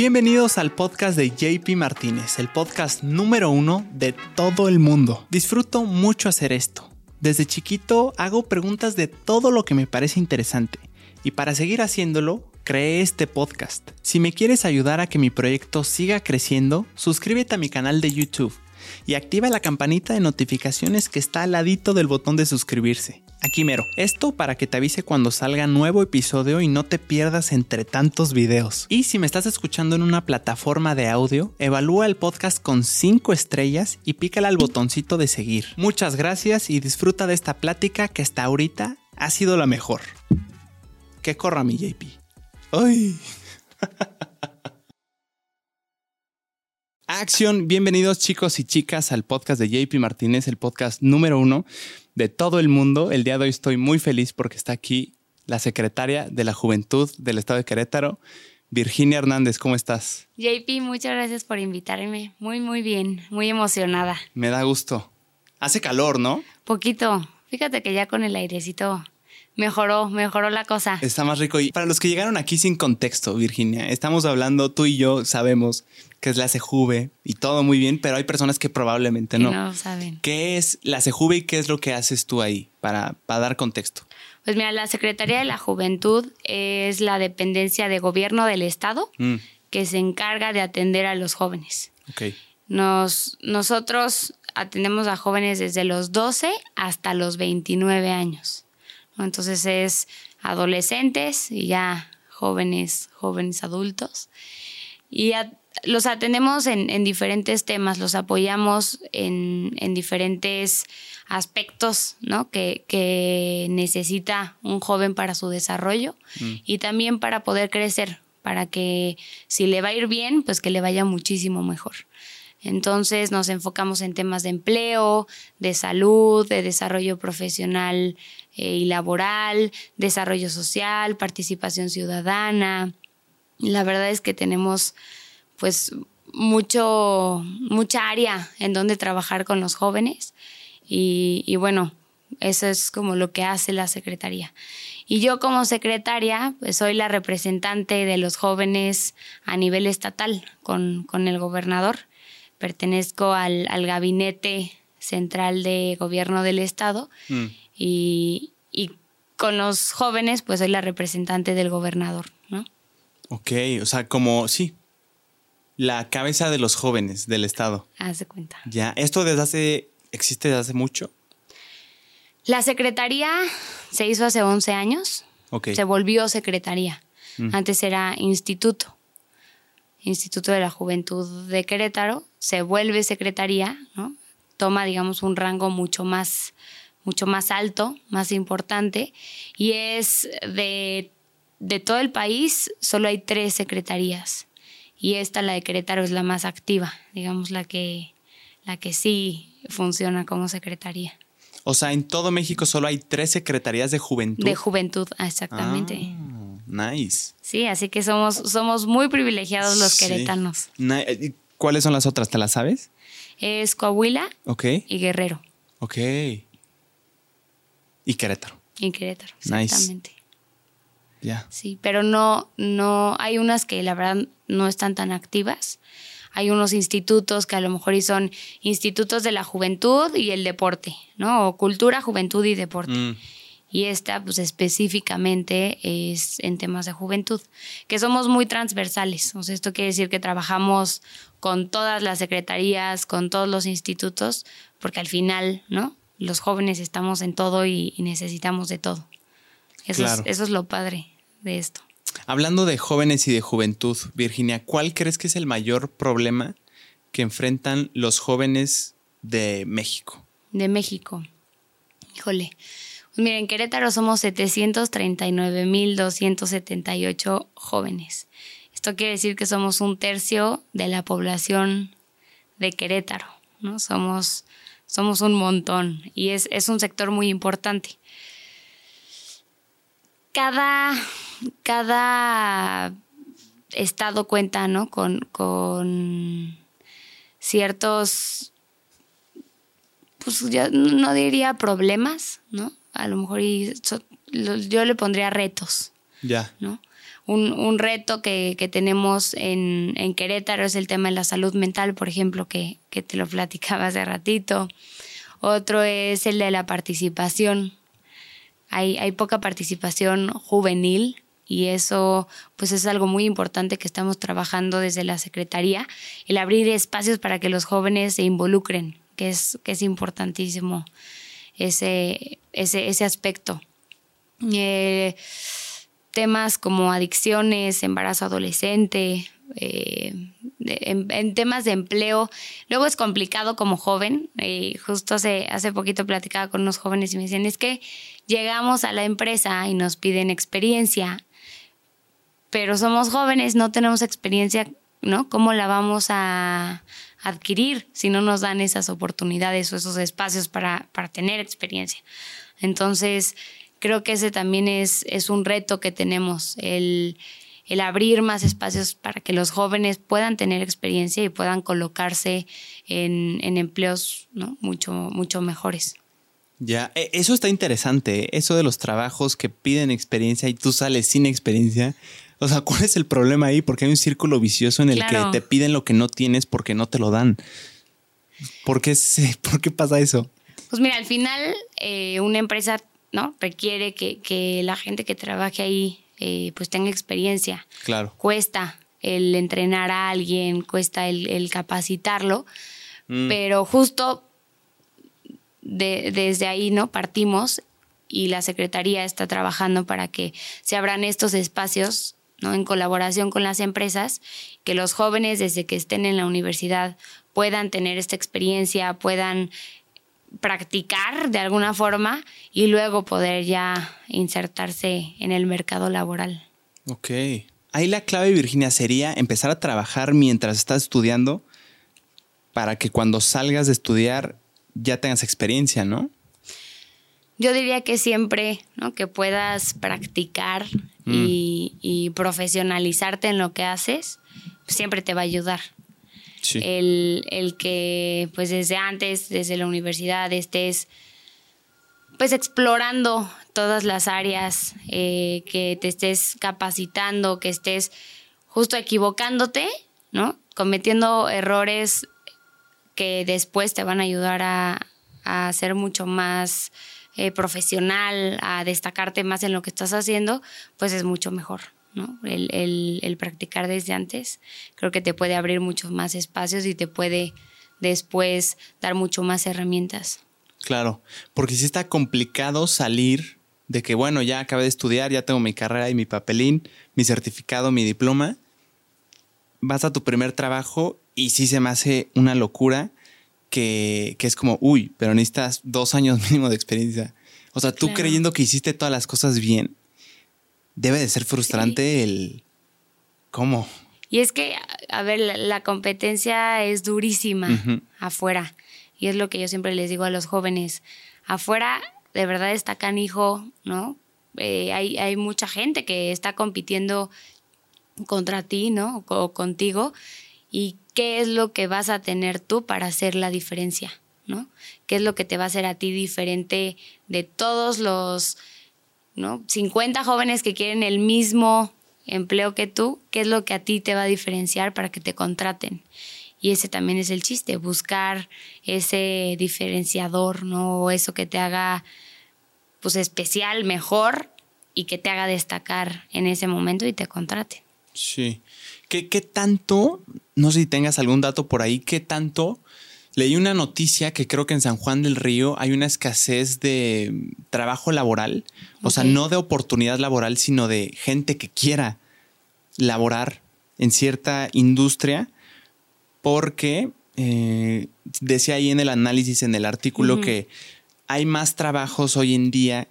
Bienvenidos al podcast de JP Martínez, el podcast número uno de todo el mundo. Disfruto mucho hacer esto. Desde chiquito hago preguntas de todo lo que me parece interesante y para seguir haciéndolo, creé este podcast. Si me quieres ayudar a que mi proyecto siga creciendo, suscríbete a mi canal de YouTube y activa la campanita de notificaciones que está al ladito del botón de suscribirse. Aquí mero. Esto para que te avise cuando salga nuevo episodio y no te pierdas entre tantos videos. Y si me estás escuchando en una plataforma de audio, evalúa el podcast con 5 estrellas y pícala al botoncito de seguir. Muchas gracias y disfruta de esta plática que hasta ahorita ha sido la mejor. Que corra mi JP. ¡Ay! Acción, bienvenidos chicos y chicas al podcast de JP Martínez, el podcast número uno de todo el mundo. El día de hoy estoy muy feliz porque está aquí la secretaria de la Juventud del Estado de Querétaro, Virginia Hernández. ¿Cómo estás? JP, muchas gracias por invitarme. Muy, muy bien, muy emocionada. Me da gusto. Hace calor, ¿no? Poquito. Fíjate que ya con el airecito mejoró, mejoró la cosa. Está más rico. Y para los que llegaron aquí sin contexto, Virginia, estamos hablando, tú y yo sabemos que es la CEJUVE y todo muy bien, pero hay personas que probablemente no. no saben. ¿Qué es la CEJUVE y qué es lo que haces tú ahí para, para dar contexto? Pues mira, la Secretaría de la Juventud es la dependencia de gobierno del Estado Mm, que se encarga de atender a los jóvenes. ok. Nos, nosotros atendemos a jóvenes desde los 12 hasta los 29 años. Entonces es adolescentes y ya jóvenes, jóvenes adultos. Y a- los atendemos en, en diferentes temas, los apoyamos en, en diferentes aspectos ¿no? que, que necesita un joven para su desarrollo y también para poder crecer, para que si le va a ir bien, pues que le vaya muchísimo mejor. Entonces nos enfocamos en temas de empleo, de salud, de desarrollo profesional eh, y laboral, desarrollo social, participación ciudadana. La verdad es que tenemos pues mucho, mucha área en donde trabajar con los jóvenes y, bueno, eso es como lo que hace la Secretaría. Y yo como secretaria, pues soy la representante de los jóvenes a nivel estatal con, con el gobernador. Pertenezco al, al gabinete central de gobierno del estado Mm. Y, y con los jóvenes, pues soy la representante del gobernador, ¿no? Ok, o sea, como, sí, la cabeza de los jóvenes del Estado. Haz de cuenta. Ya, esto desde hace, existe desde hace mucho. La secretaría se hizo hace 11 años. Ok. Se volvió secretaría. Mm. Antes era instituto. Instituto de la Juventud de Querétaro. Se vuelve secretaría, ¿no? Toma, digamos, un rango mucho más, mucho más alto, más importante. Y es de, de todo el país, solo hay tres secretarías. Y esta, la de Querétaro, es la más activa, digamos, la que, la que sí funciona como secretaría. O sea, en todo México solo hay tres secretarías de juventud. De juventud, ah, exactamente. Ah, nice. Sí, así que somos, somos muy privilegiados los Sí. queretanos. ¿y ¿Cuáles son las otras? ¿Te las sabes? Es Coahuila Ok, y Guerrero. ok. Y Querétaro. Y Querétaro, Nice. exactamente. Ya. Sí, pero no, no, hay unas que la verdad no están tan activas. Hay unos institutos que a lo mejor son institutos de la juventud y el deporte, ¿no? O cultura, juventud y deporte. Mm, Y esta, pues específicamente es en temas de juventud, que somos muy transversales. O sea, esto quiere decir que trabajamos con todas las secretarías, con todos los institutos, porque al final, ¿no? Los jóvenes estamos en todo y, y necesitamos de todo. Eso, Claro. es, eso es lo padre de esto. Hablando de jóvenes y de juventud, Virginia, ¿cuál crees que es el mayor problema que enfrentan los jóvenes de México? De México. Híjole. Pues miren, en Querétaro somos 739.278 jóvenes. Esto quiere decir que somos un tercio de la población de Querétaro, ¿no? Somos, somos un montón y es, es un sector muy importante. Cada, cada estado cuenta, ¿no? Con, con ciertos pues yo no diría problemas, ¿no? A lo mejor yo le pondría retos, Ya. ¿no? un, reto que, tenemos en, Querétaro es el tema de la salud mental, por ejemplo, que, te lo platicaba hace ratito. Otro es el de la participación. Hay, hay poca participación juvenil y eso pues es algo muy importante que estamos trabajando desde la Secretaría, el abrir espacios para que los jóvenes se involucren, que es, que es importantísimo ese, ese, ese aspecto. Eh, temas como adicciones, embarazo adolescente, eh, en, temas de empleo. Luego es complicado como joven. Eh, justo hace, hace poquito platicaba con unos jóvenes y me decían, es que llegamos a la empresa y nos piden experiencia, pero somos jóvenes, no tenemos experiencia, ¿no? ¿Cómo la vamos a adquirir si no nos dan esas oportunidades o esos espacios para, para tener experiencia? Entonces, creo que ese también es, es un reto que tenemos, el, abrir más espacios para que los jóvenes puedan tener experiencia y puedan colocarse en, empleos ¿no? mucho, mucho mejores. Ya, e, eso está interesante, ¿eh? eso de los trabajos que piden experiencia y tú sales sin experiencia. O sea, ¿cuál es el problema ahí? Porque hay un círculo vicioso en el que te piden lo que no tienes porque no te lo dan. ¿Por qué, ¿por qué pasa eso? Pues mira, al final eh, una empresa ¿no? Requiere que, la gente que trabaje ahí eh, pues tenga experiencia. Claro. Cuesta el entrenar a alguien, cuesta el, capacitarlo, mm. pero justo desde ahí, ¿no? Partimos y la Secretaría está trabajando para que se abran estos espacios, ¿no? En colaboración con las empresas, que los jóvenes desde que estén en la universidad puedan tener esta experiencia, puedan practicar de alguna forma y luego poder ya insertarse en el mercado laboral. Ok. Ahí la clave, Virginia, sería empezar a trabajar mientras estás estudiando para que cuando salgas de estudiar ya tengas experiencia, ¿no? Yo diría que siempre, ¿no? Que puedas practicar y, mm. y profesionalizarte en lo que haces, siempre te va a ayudar. El, que pues desde antes, desde la universidad, estés pues explorando todas las áreas, eh, que te estés capacitando, que estés justo equivocándote, ¿no? Cometiendo errores que después te van a ayudar a, ser mucho más eh, profesional, a destacarte más en lo que estás haciendo, pues es mucho mejor. El, practicar desde antes, creo que te puede abrir muchos más espacios y te puede después dar mucho más herramientas. Claro, porque si está complicado salir de que, bueno, ya acabé de estudiar, ya tengo mi carrera y mi papelín, mi certificado, mi diploma, vas a tu primer trabajo y sí se me hace una locura que, es como, uy, pero necesitas dos años mínimo de experiencia. O sea, tú creyendo que hiciste todas las cosas bien debe de ser frustrante el... ¿Cómo? Y es que, a ver, la, competencia es durísima afuera. Y es lo que yo siempre les digo a los jóvenes. Afuera, de verdad está canijo, ¿no? Eh, hay, hay mucha gente que está compitiendo contra ti, ¿no? O contigo. ¿Y qué es lo que vas a tener tú para hacer la diferencia, ¿no? ¿Qué es lo que te va a hacer a ti diferente de todos los 50 jóvenes que quieren el mismo empleo que tú, ¿qué es lo que a ti te va a diferenciar para que te contraten? Y ese también es el chiste, buscar ese diferenciador, ¿no? Eso que te haga pues especial, mejor y que te haga destacar en ese momento y te contrate. Sí. ¿Qué, ¿Qué, tanto, no sé si tengas algún dato por ahí, qué tanto leí una noticia que creo que en San Juan del Río hay una escasez de trabajo laboral, o sea, no de oportunidad laboral, sino de gente que quiera laborar en cierta industria, porque eh, decía ahí en el análisis, en el artículo, que hay más trabajos hoy en día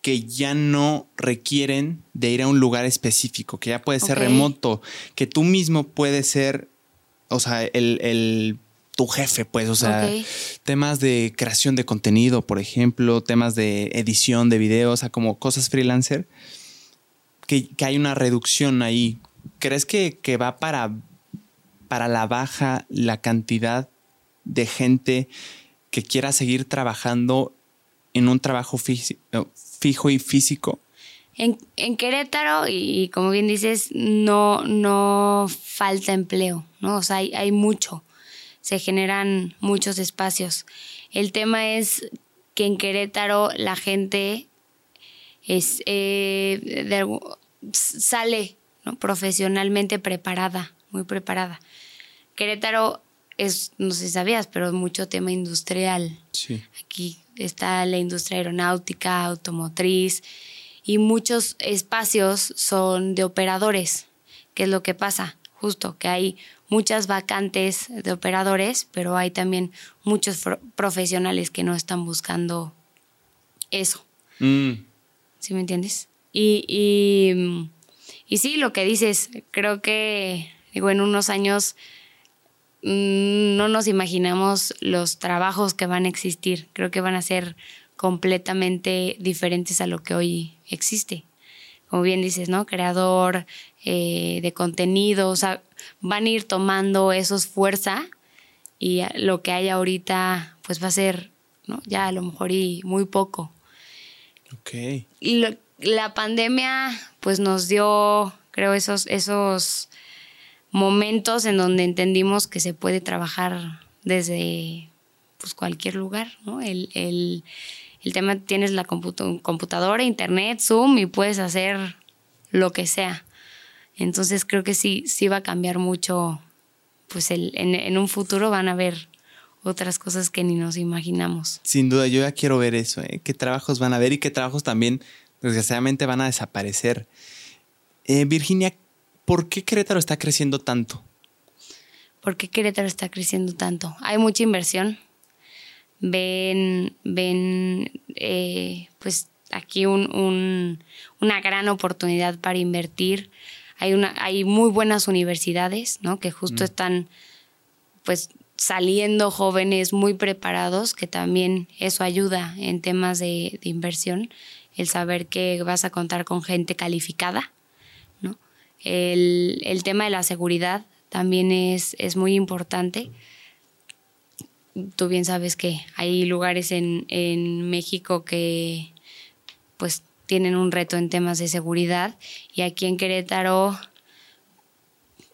que ya no requieren de ir a un lugar específico, que ya puede ser remoto, que tú mismo puedes ser, o sea, el tu jefe, pues, o sea, temas de creación de contenido, por ejemplo, temas de edición de videos, o sea, como cosas freelancer, que, hay una reducción ahí. ¿Crees que, va para, para la baja la cantidad de gente que quiera seguir trabajando en un trabajo fijo y físico? En, en Querétaro, y, como bien dices, no, no falta empleo, ¿no? O sea, hay, hay mucho, se generan muchos espacios. El tema es que en Querétaro la gente es, eh, sale profesionalmente preparada, muy preparada. Querétaro es, no sé si sabías, pero mucho tema industrial. Sí. Aquí está la industria aeronáutica, automotriz y muchos espacios son de operadores. ¿Qué es lo que pasa? Justo que hay muchas vacantes de operadores, pero hay también muchos profesionales que no están buscando eso. Mm. ¿Sí me entiendes? Y, y, y sí, lo que dices, creo que digo, en unos años mm, no nos imaginamos los trabajos que van a existir. Creo que van a ser completamente diferentes a lo que hoy existe. Como bien dices, ¿no? Creador eh, de contenido, o sea, van a ir tomando esos fuerza y lo que hay ahorita, pues va a ser, ¿no? Ya a lo mejor y muy poco. Ok. Y la pandemia, pues nos dio, creo, esos, esos momentos en donde entendimos que se puede trabajar desde pues, cualquier lugar, ¿no? El, el, el tema, tienes la computadora, internet, Zoom y puedes hacer lo que sea. Entonces creo que sí, sí va a cambiar mucho, pues el, en, en un futuro van a haber otras cosas que ni nos imaginamos. Sin duda, yo ya quiero ver eso, ¿eh? qué trabajos van a ver y qué trabajos también desgraciadamente van a desaparecer. Eh, Virginia, ¿por qué Querétaro está creciendo tanto? ¿Por qué Querétaro está creciendo tanto? Hay mucha inversión. Ven, ven, eh, pues aquí una gran oportunidad para invertir. Hay, una, hay muy buenas universidades, ¿no? Que justo mm. están, pues, saliendo jóvenes muy preparados, que también eso ayuda en temas de, de inversión, el saber que vas a contar con gente calificada, ¿no? El, el tema de la seguridad también es, es, muy importante. Tú bien sabes que hay lugares en, en México que pues tienen un reto en temas de seguridad y aquí en Querétaro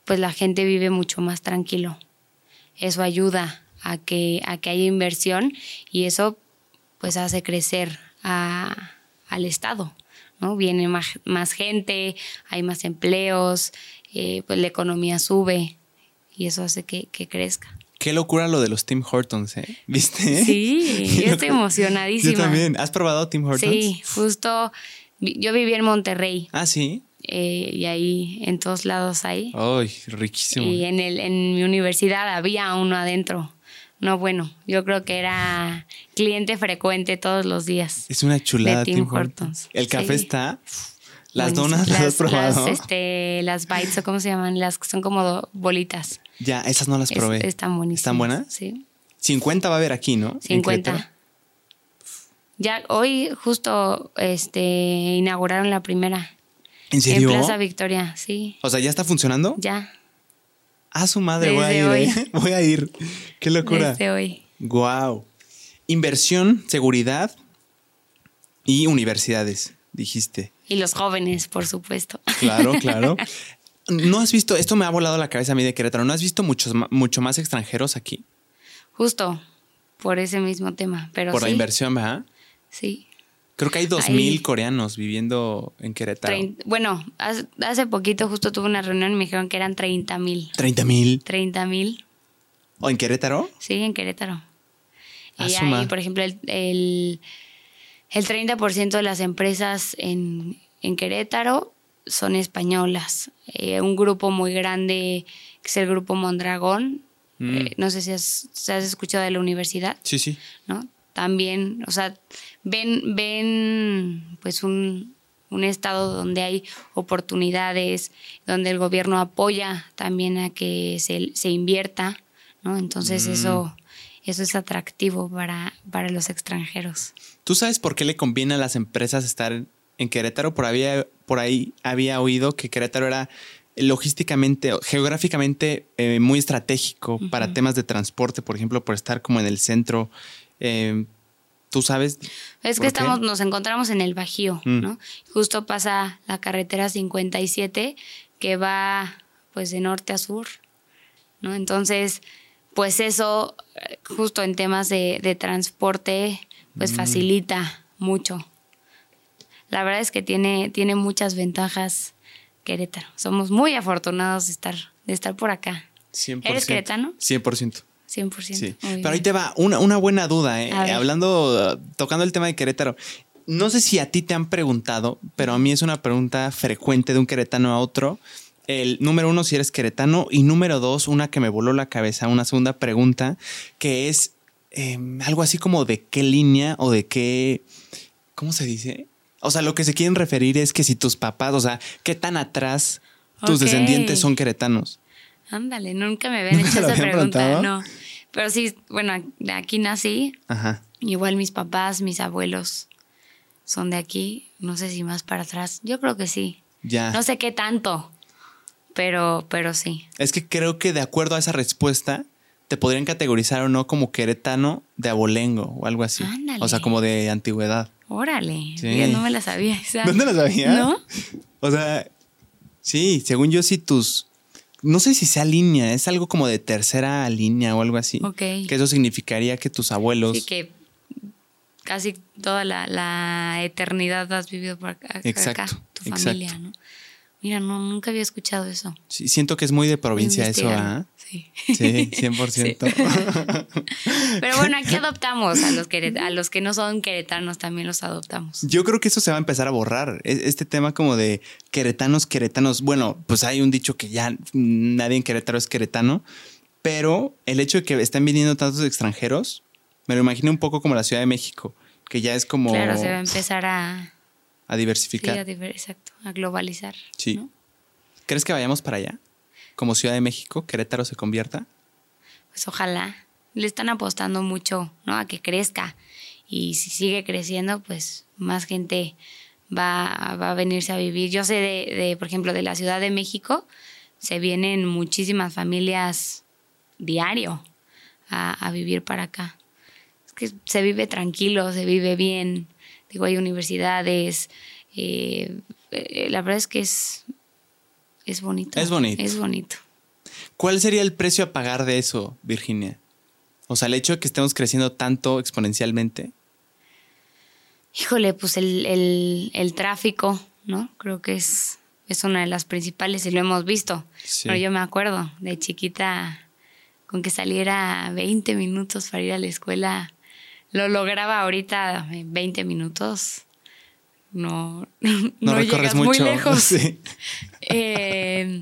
pues la gente vive mucho más tranquilo. Eso ayuda a que, a que haya inversión y eso pues hace crecer al Estado. ¿no? Viene más, más gente, hay más empleos, eh, pues la economía sube y eso hace que, que crezca. Qué locura lo de los Tim Hortons, ¿eh? ¿Viste? Sí, yo estoy emocionadísima. Yo también. ¿Has probado Tim Hortons? Sí, justo. Yo viví en Monterrey. Ah, sí. Eh, y ahí en todos lados hay. Ay, riquísimo. Y en, el, en mi universidad había uno adentro. No, bueno, yo creo que era cliente frecuente todos los días. Es una chulada. De Tim, Hortons. El café está. Las donas las, has probado. Las, este, las bites o cómo se llaman, las que son como bolitas. Ya, esas no las probé. están buenísimas. ¿Están buenas? Sí. 50 va a haber aquí, ¿no? 50. Ya hoy justo este inauguraron la primera. ¿En serio? En Plaza Victoria, sí. O sea, ¿ya está funcionando? Ya. A su madre, voy a ir. ¿eh? Voy a ir. Qué locura. Desde hoy. Wow. Inversión, seguridad y universidades, dijiste. Y los jóvenes, por supuesto. Claro, claro. ¿No has visto, esto me ha volado la cabeza a mí de Querétaro, ¿no has visto muchos, mucho más extranjeros aquí? Justo, por ese mismo tema. Pero por la inversión, ¿verdad? Sí. Creo que hay 2.000 coreanos viviendo en Querétaro. bueno, hace poquito justo tuve una reunión y me dijeron que eran 30.000 mil. ¿30 mil? 30 mil. ¿O en Querétaro? Sí, en Querétaro. y ahí, por ejemplo, el, el, 30% de las empresas en, Querétaro son españolas. Eh, un grupo muy grande, que es el grupo Mondragón. Mm. Eh, no sé si has, si has escuchado de la universidad. Sí, sí. ¿No? También, o sea, ven, ven pues un, estado donde hay oportunidades, donde el gobierno apoya también a que se, invierta, ¿no? Entonces mm. eso, eso es atractivo para, para los extranjeros. ¿Tú sabes por qué le conviene a las empresas estar en Querétaro? Por, había, por ahí había oído que Querétaro era logísticamente, geográficamente eh, muy estratégico para temas de transporte, por ejemplo, por estar como en el centro. Eh, ¿Tú sabes? Es que estamos, nos encontramos en el Bajío, mm. ¿no? Justo pasa la carretera 57 que va pues de norte a sur, ¿no? Entonces, pues eso, justo en temas de, transporte, pues mm. facilita mucho. La verdad es que tiene, tiene muchas ventajas Querétaro. Somos muy afortunados de estar, de estar por acá. 100%. ¿Eres queretano? 100%. 100%. Sí. Pero ahí te va una, una buena duda, ¿eh? Hablando, tocando el tema de Querétaro. No sé si a ti te han preguntado, pero a mí es una pregunta frecuente de un queretano a otro. El número uno, si eres queretano, y número dos, una que me voló la cabeza, una segunda pregunta, que es em, algo así como de qué línea o de qué, ¿cómo se dice? O sea, lo que se quieren referir es que si tus papás, o sea, qué tan atrás tus descendientes son queretanos. Ándale, nunca me habían hecho esa pregunta. No. Pero sí, bueno, aquí nací. Ajá. Igual mis papás, mis abuelos son de aquí. No sé si más para atrás. Yo creo que sí. Ya. No sé qué tanto, pero, pero sí. Es que creo que de acuerdo a esa respuesta, te podrían categorizar o no como queretano de abolengo o algo así. Ándale. O sea, como de antigüedad. Órale, sí. no me la sabía. ¿Dónde la sabía? ¿No? O sea, sí, según yo, sí, tus. No sé si sea línea, es algo como de tercera línea o algo así. Ok. Que eso significaría que tus abuelos. Sí, que casi toda la, eternidad has vivido por acá. Exacto. tu familia, ¿no? Mira, no, nunca había escuchado eso. Sí, siento que es muy de provincia eso, ¿ah? Sí. Sí, 100%. Pero bueno, aquí adoptamos a los, a los que no son queretanos, también los adoptamos. Yo creo que eso se va a empezar a borrar. E, este tema como de queretanos, queretanos. Bueno, pues hay un dicho que ya nadie en Querétaro es queretano, pero el hecho de que estén viniendo tantos extranjeros, me lo imagino un poco como la Ciudad de México, que ya es como... Claro, se va a empezar a a diversificar. Sí, a exacto, a globalizar. Sí. ¿Crees que vayamos para allá? Como Ciudad de México, Querétaro se convierta. Pues ojalá. Le están apostando mucho, ¿no? A que crezca. Y si sigue creciendo, pues más gente va, a venirse a vivir. Yo sé de, por ejemplo, de la Ciudad de México, se vienen muchísimas familias diario a, a vivir para acá. Es que se vive tranquilo, se vive bien Digo, hay universidades. Eh, eh, la verdad es que es, es bonito. Es bonito. Es bonito. ¿Cuál sería el precio a pagar de eso, Virginia? O sea, el hecho de que estemos creciendo tanto exponencialmente. Híjole, pues el, tráfico, ¿no? Creo que es, es una de las principales y lo hemos visto. Pero yo me acuerdo de chiquita con que saliera 20 minutos para ir a la escuela lo lograba ahorita en 20 minutos. No, no, llegas muy lejos. Eh,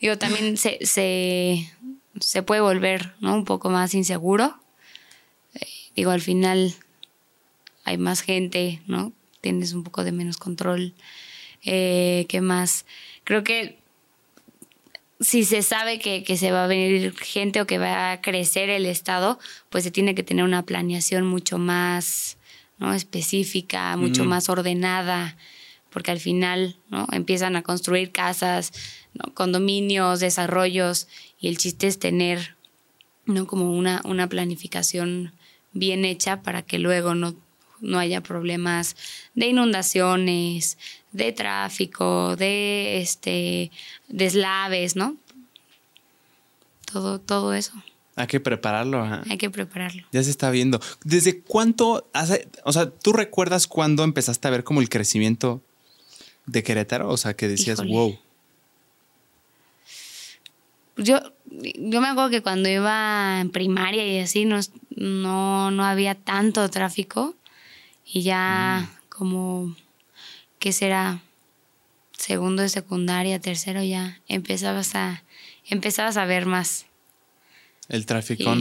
digo, también se, se, puede volver ¿no? un poco más inseguro. Eh, digo, al final hay más gente, ¿no? Tienes un poco de menos control. Eh, ¿Qué más? Creo que si se sabe que, se va a venir gente o que va a crecer el Estado, pues se tiene que tener una planeación mucho más ¿no? específica, mucho más ordenada, porque al final ¿no? empiezan a construir casas, condominios, desarrollos, y el chiste es tener ¿no? como una, una planificación bien hecha para que luego no, no haya problemas de inundaciones, de tráfico, de este deslaves, ¿no? Todo, todo eso. Hay que prepararlo. Hay que prepararlo. Ya se está viendo. ¿Desde cuánto, hace, o sea, tú recuerdas cuándo empezaste a ver como el crecimiento de Querétaro? O sea, que decías, wow. Yo, yo me acuerdo que cuando iba en primaria y así, no, no, no había tanto tráfico y ya mm. como que será segundo de secundaria, tercero ya, empezabas a, empezabas a ver más. El tráfico.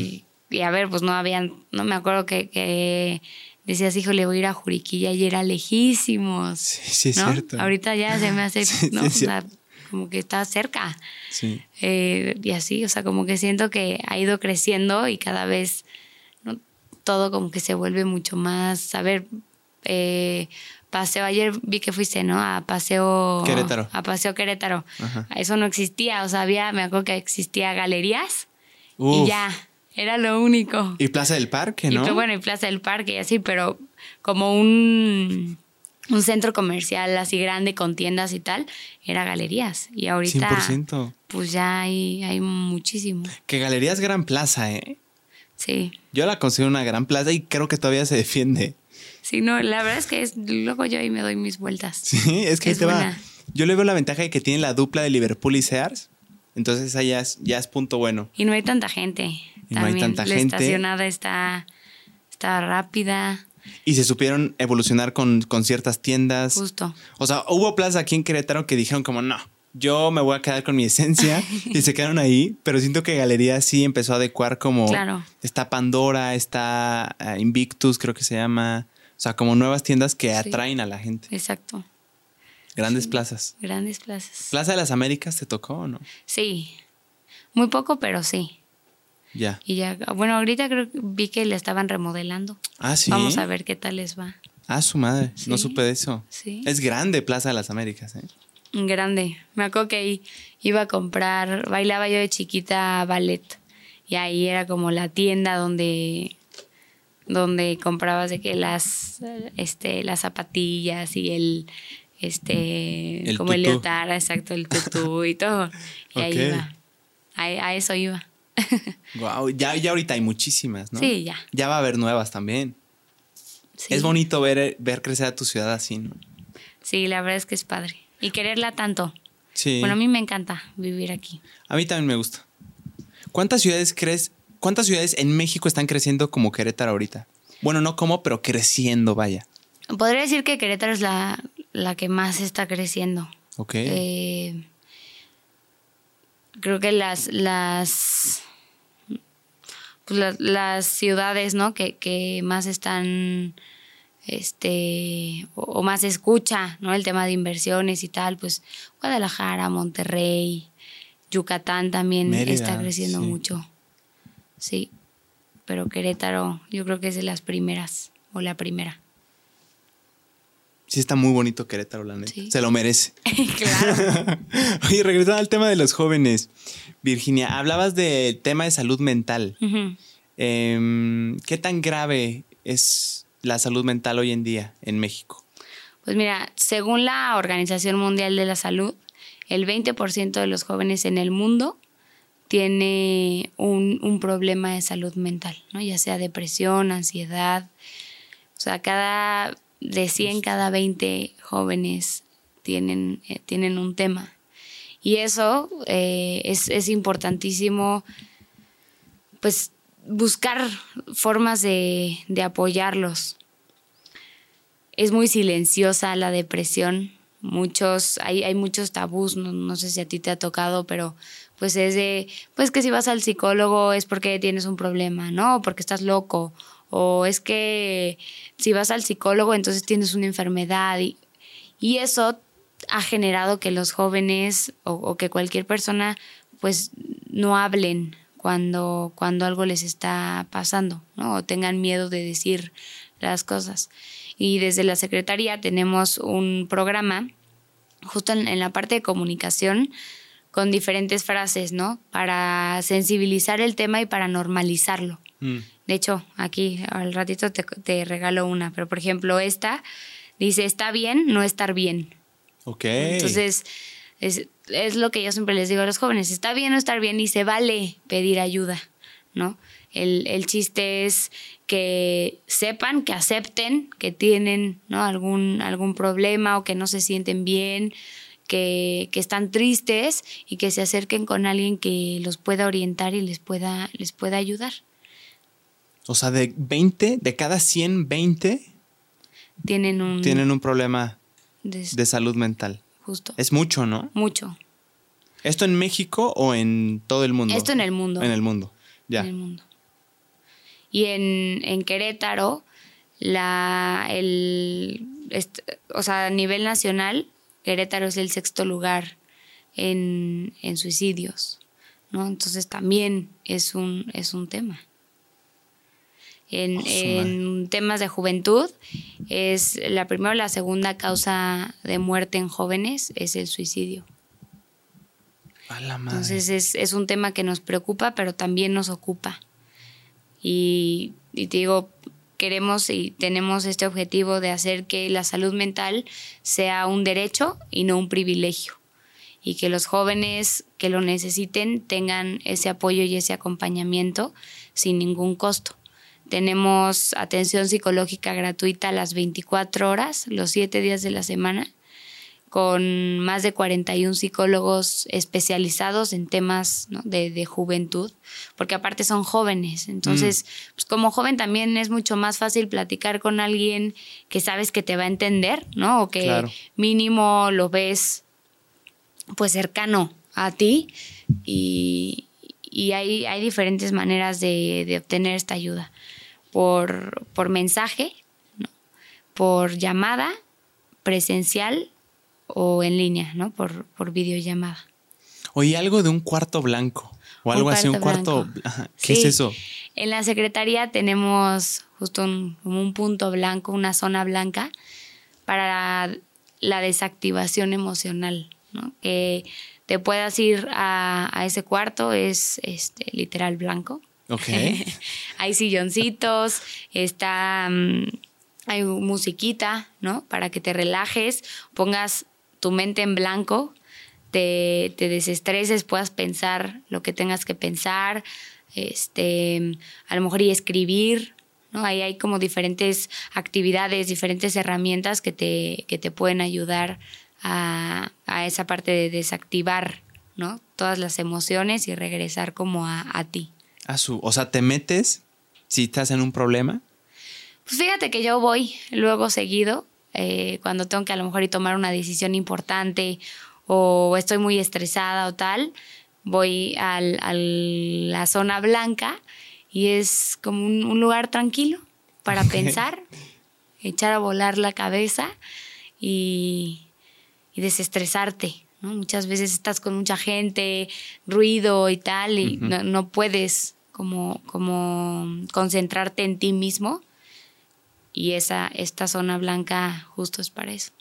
Y, a ver, pues no habían, no me acuerdo que, que decías, hijo, le voy a ir a Juriquilla y era lejísimos. Sí, sí, es cierto. Ahorita ya se me hace, ¿no? como que está cerca. Sí. Eh, y así, o sea, como que siento que ha ido creciendo y cada vez ¿no? todo como que se vuelve mucho más, a ver, eh, paseo, ayer vi que fuiste, ¿no? A paseo Querétaro. A paseo Querétaro. Eso no existía, o sea, había, me acuerdo que existía galerías y ya, Era lo único. Y Plaza del Parque, Y ¿no? pues, bueno, y Plaza del Parque y así, pero como un, un centro comercial así grande con tiendas y tal, era galerías. Y ahorita 100%. pues ya hay, hay muchísimo. Que Galerías Gran Plaza, ¿eh? Sí. Yo la considero una gran plaza y creo que todavía se defiende. Sí, no, la verdad es que es, luego yo ahí me doy mis vueltas. Sí, es que Es te va. Yo le veo la ventaja de que tiene la dupla de Liverpool y Sears. Entonces ahí ya es, ya es punto bueno. Y no hay tanta gente. Y no hay tanta la gente. estacionada está, está rápida, Y se supieron evolucionar con, con ciertas tiendas. justo. O sea, hubo plazas aquí en Querétaro que dijeron como, no, yo me voy a quedar con mi esencia y se quedaron ahí, pero siento que Galería sí empezó a adecuar como... Claro. Está Pandora, está eh, Invictus, creo que se llama. O sea, como nuevas tiendas que Sí. atraen a la gente. Exacto. Grandes plazas. Grandes plazas. ¿Plaza de las Américas te tocó o no? Sí. Muy poco, pero sí. Ya. Y ya, bueno, ahorita creo que vi que le estaban remodelando. Ah, sí. Vamos a ver qué tal les va. Ah, su madre. No supe de eso. Sí. Es grande Plaza de las Américas, ¿eh? Grande. Me acuerdo que ahí iba a comprar, bailaba yo de chiquita ballet. Y ahí era como la tienda donde donde comprabas de que las este las zapatillas y el este El como el tutú. leotardo, exacto, el tutú y todo. Y ahí iba. Ahí- a eso iba. Wow, ya, ya ahorita hay muchísimas, ¿no? Sí, ya. Ya va a haber nuevas también. Sí. Es bonito ver, ver crecer a tu ciudad así, ¿no? Sí, la verdad es que es padre. Y quererla tanto. Sí. Bueno, a mí me encanta vivir aquí. A mí también me gusta. ¿Cuántas ciudades crees, cuántas ciudades en México están creciendo como Querétaro ahorita? Bueno, no como, pero creciendo, vaya. Podría decir que Querétaro es la, la que más está creciendo. Ok. Eh, creo que las las pues las, las ciudades no que, que más están este o, o más escucha no el tema de inversiones y tal pues Guadalajara Monterrey Yucatán también Mérida, está creciendo sí. mucho sí pero Querétaro yo creo que es de las primeras o la primera Sí está muy bonito Querétaro, la neta. Sí. Se lo merece. claro Oye, regresando al tema de los jóvenes. Virginia, hablabas del tema de salud mental. Em, ¿Qué tan grave es la salud mental hoy en día en México? Pues mira, según la Organización Mundial de la Salud, el 20% de los jóvenes en el mundo tiene un, un problema de salud mental, ¿no? Ya sea depresión, ansiedad. O sea, cada de 100, cada 20 jóvenes tienen, eh, tienen un tema. Y eso eh, es, es importantísimo, pues, buscar formas de, de apoyarlos es muy silenciosa la depresión. Muchos, hay, hay muchos tabús, no, no sé si a ti te ha tocado, pero pues es de, pues que si vas al psicólogo es porque tienes un problema, ¿no? Porque estás loco. O es que si vas al psicólogo entonces tienes una enfermedad. Y, y eso ha generado que los jóvenes o, que cualquier persona pues no hablen cuando, cuando algo les está pasando. O tengan miedo de decir las cosas. Y desde la Secretaría tenemos un programa justo en, en la parte de comunicación con diferentes frases, ¿no? Para sensibilizar el tema y para normalizarlo. Mm. De hecho, aquí al ratito te, te regalo una, pero por ejemplo esta dice, está bien no estar bien. Ok. Entonces, es, es lo que yo siempre les digo a los jóvenes, está bien no estar bien y se vale pedir ayuda, ¿no? El, el chiste es que sepan, que acepten que tienen ¿no? algún, algún problema o que no se sienten bien, que, que están tristes y que se acerquen con alguien que los pueda orientar y les pueda, les pueda ayudar. O sea, de 20, de cada 100, 20 Tienen un... tienen un problema de salud mental. justo. Es mucho, ¿no? Mucho. ¿Esto en México o en todo el mundo? Esto en el mundo. En el mundo. Ya. en el mundo. Y en, en Querétaro, la, el, est- o sea, a nivel nacional, Querétaro es el sexto lugar en, en suicidios, ¿no? Entonces también es un, es un tema. En, en temas de juventud, es la primera o la segunda causa de muerte en jóvenes es el suicidio. A la madre. Entonces es, es un tema que nos preocupa, pero también nos ocupa. Y, y te digo, queremos y tenemos este objetivo de hacer que la salud mental sea un derecho y no un privilegio. Y que los jóvenes que lo necesiten tengan ese apoyo y ese acompañamiento sin ningún costo. Tenemos atención psicológica gratuita las 24 horas, los 7 días de la semana con más de 41 psicólogos especializados en temas de, juventud, porque aparte son jóvenes. Entonces, mm. pues como joven también es mucho más fácil platicar con alguien que sabes que te va a entender, ¿no? O que mínimo lo ves pues cercano a ti y, hay, hay, diferentes maneras de, obtener esta ayuda. Por, por mensaje, por llamada presencial o en línea, ¿no? Por, por videollamada. Oye, algo de un cuarto blanco o algo así, un cuarto. ¿Qué es eso? En la secretaría tenemos justo un, un punto blanco, una zona blanca para la desactivación emocional, ¿no? Que te puedas ir a, a ese cuarto, es este, literal blanco. Ok. Hay silloncitos, está. Mm, hay musiquita, ¿no? Para que te relajes, pongas tu mente en blanco, te, te desestreses, puedas pensar lo que tengas que pensar, este, a lo mejor y escribir, ¿no? Ahí hay como diferentes actividades, diferentes herramientas que te, que te pueden ayudar a, a, esa parte de desactivar, ¿no? Todas las emociones y regresar como a, a ti. A su, o sea, te metes si estás en un problema. Pues fíjate que yo voy luego seguido eh, cuando tengo que a lo mejor ir tomar una decisión importante o estoy muy estresada o tal, voy a la zona blanca y es como un, lugar tranquilo para pensar, echar a volar la cabeza y, desestresarte. Muchas veces estás con mucha gente, ruido y tal, y no, no, puedes como, como concentrarte en ti mismo y esa, esta zona blanca justo es para eso.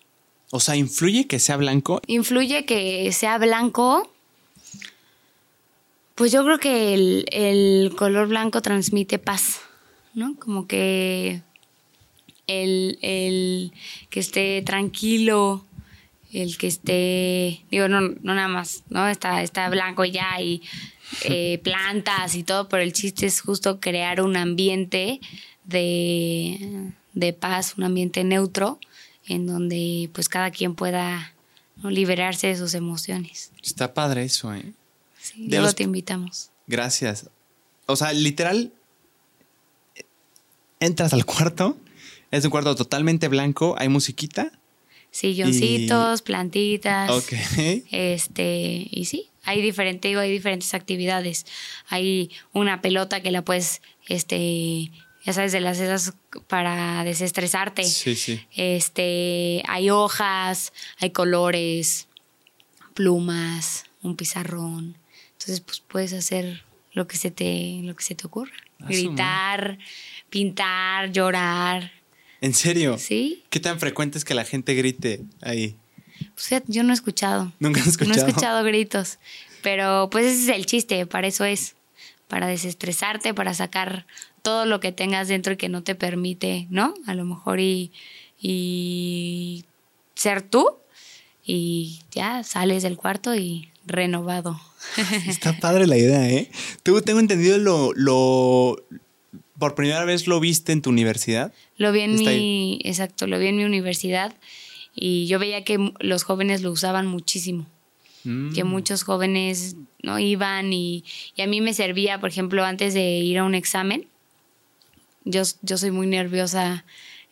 O sea, ¿influye que sea blanco? Influye que sea blanco. Pues yo creo que el, color blanco transmite paz, ¿no? Como que el, que esté tranquilo, el que esté, digo, no, no nada más, ¿no? Está, está blanco ya y eh, plantas y todo, pero el chiste es justo crear un ambiente de, de paz, un ambiente neutro, en donde pues cada quien pueda liberarse de sus emociones. Está padre eso, ¿eh? Sí, luego te invitamos. Gracias. O sea, literal, entras al cuarto, es un cuarto totalmente blanco, hay musiquita. Silloncitos, plantitas. Ok. Este, y sí, hay diferente, hay diferentes actividades. Hay una pelota que la puedes este, ya sabes, de las esas para desestresarte. Sí, sí. Este, hay hojas, hay colores, plumas, un pizarrón. Entonces, pues puedes hacer lo que se te, lo que se te ocurra. Ah, Gritar, pintar, llorar. ¿En serio? Sí. ¿Qué tan frecuente es que la gente grite ahí? Pues yo no he escuchado. ¿Nunca has escuchado? No he escuchado gritos. Pero pues ese es el chiste, para eso es. Para desestresarte, para sacar todo lo que tengas dentro y que no te permite, ¿no? A lo mejor y, y ser tú y ya sales del cuarto y renovado. Está padre la idea, ¿eh? Tú tengo entendido lo, lo por primera vez lo viste en tu universidad. Lo vi en mi, exacto, lo vi en mi universidad y yo veía que los jóvenes lo usaban muchísimo. Que mm. muchos jóvenes no iban y, y a mí me servía, por ejemplo, antes de ir a un examen, yo, yo soy muy nerviosa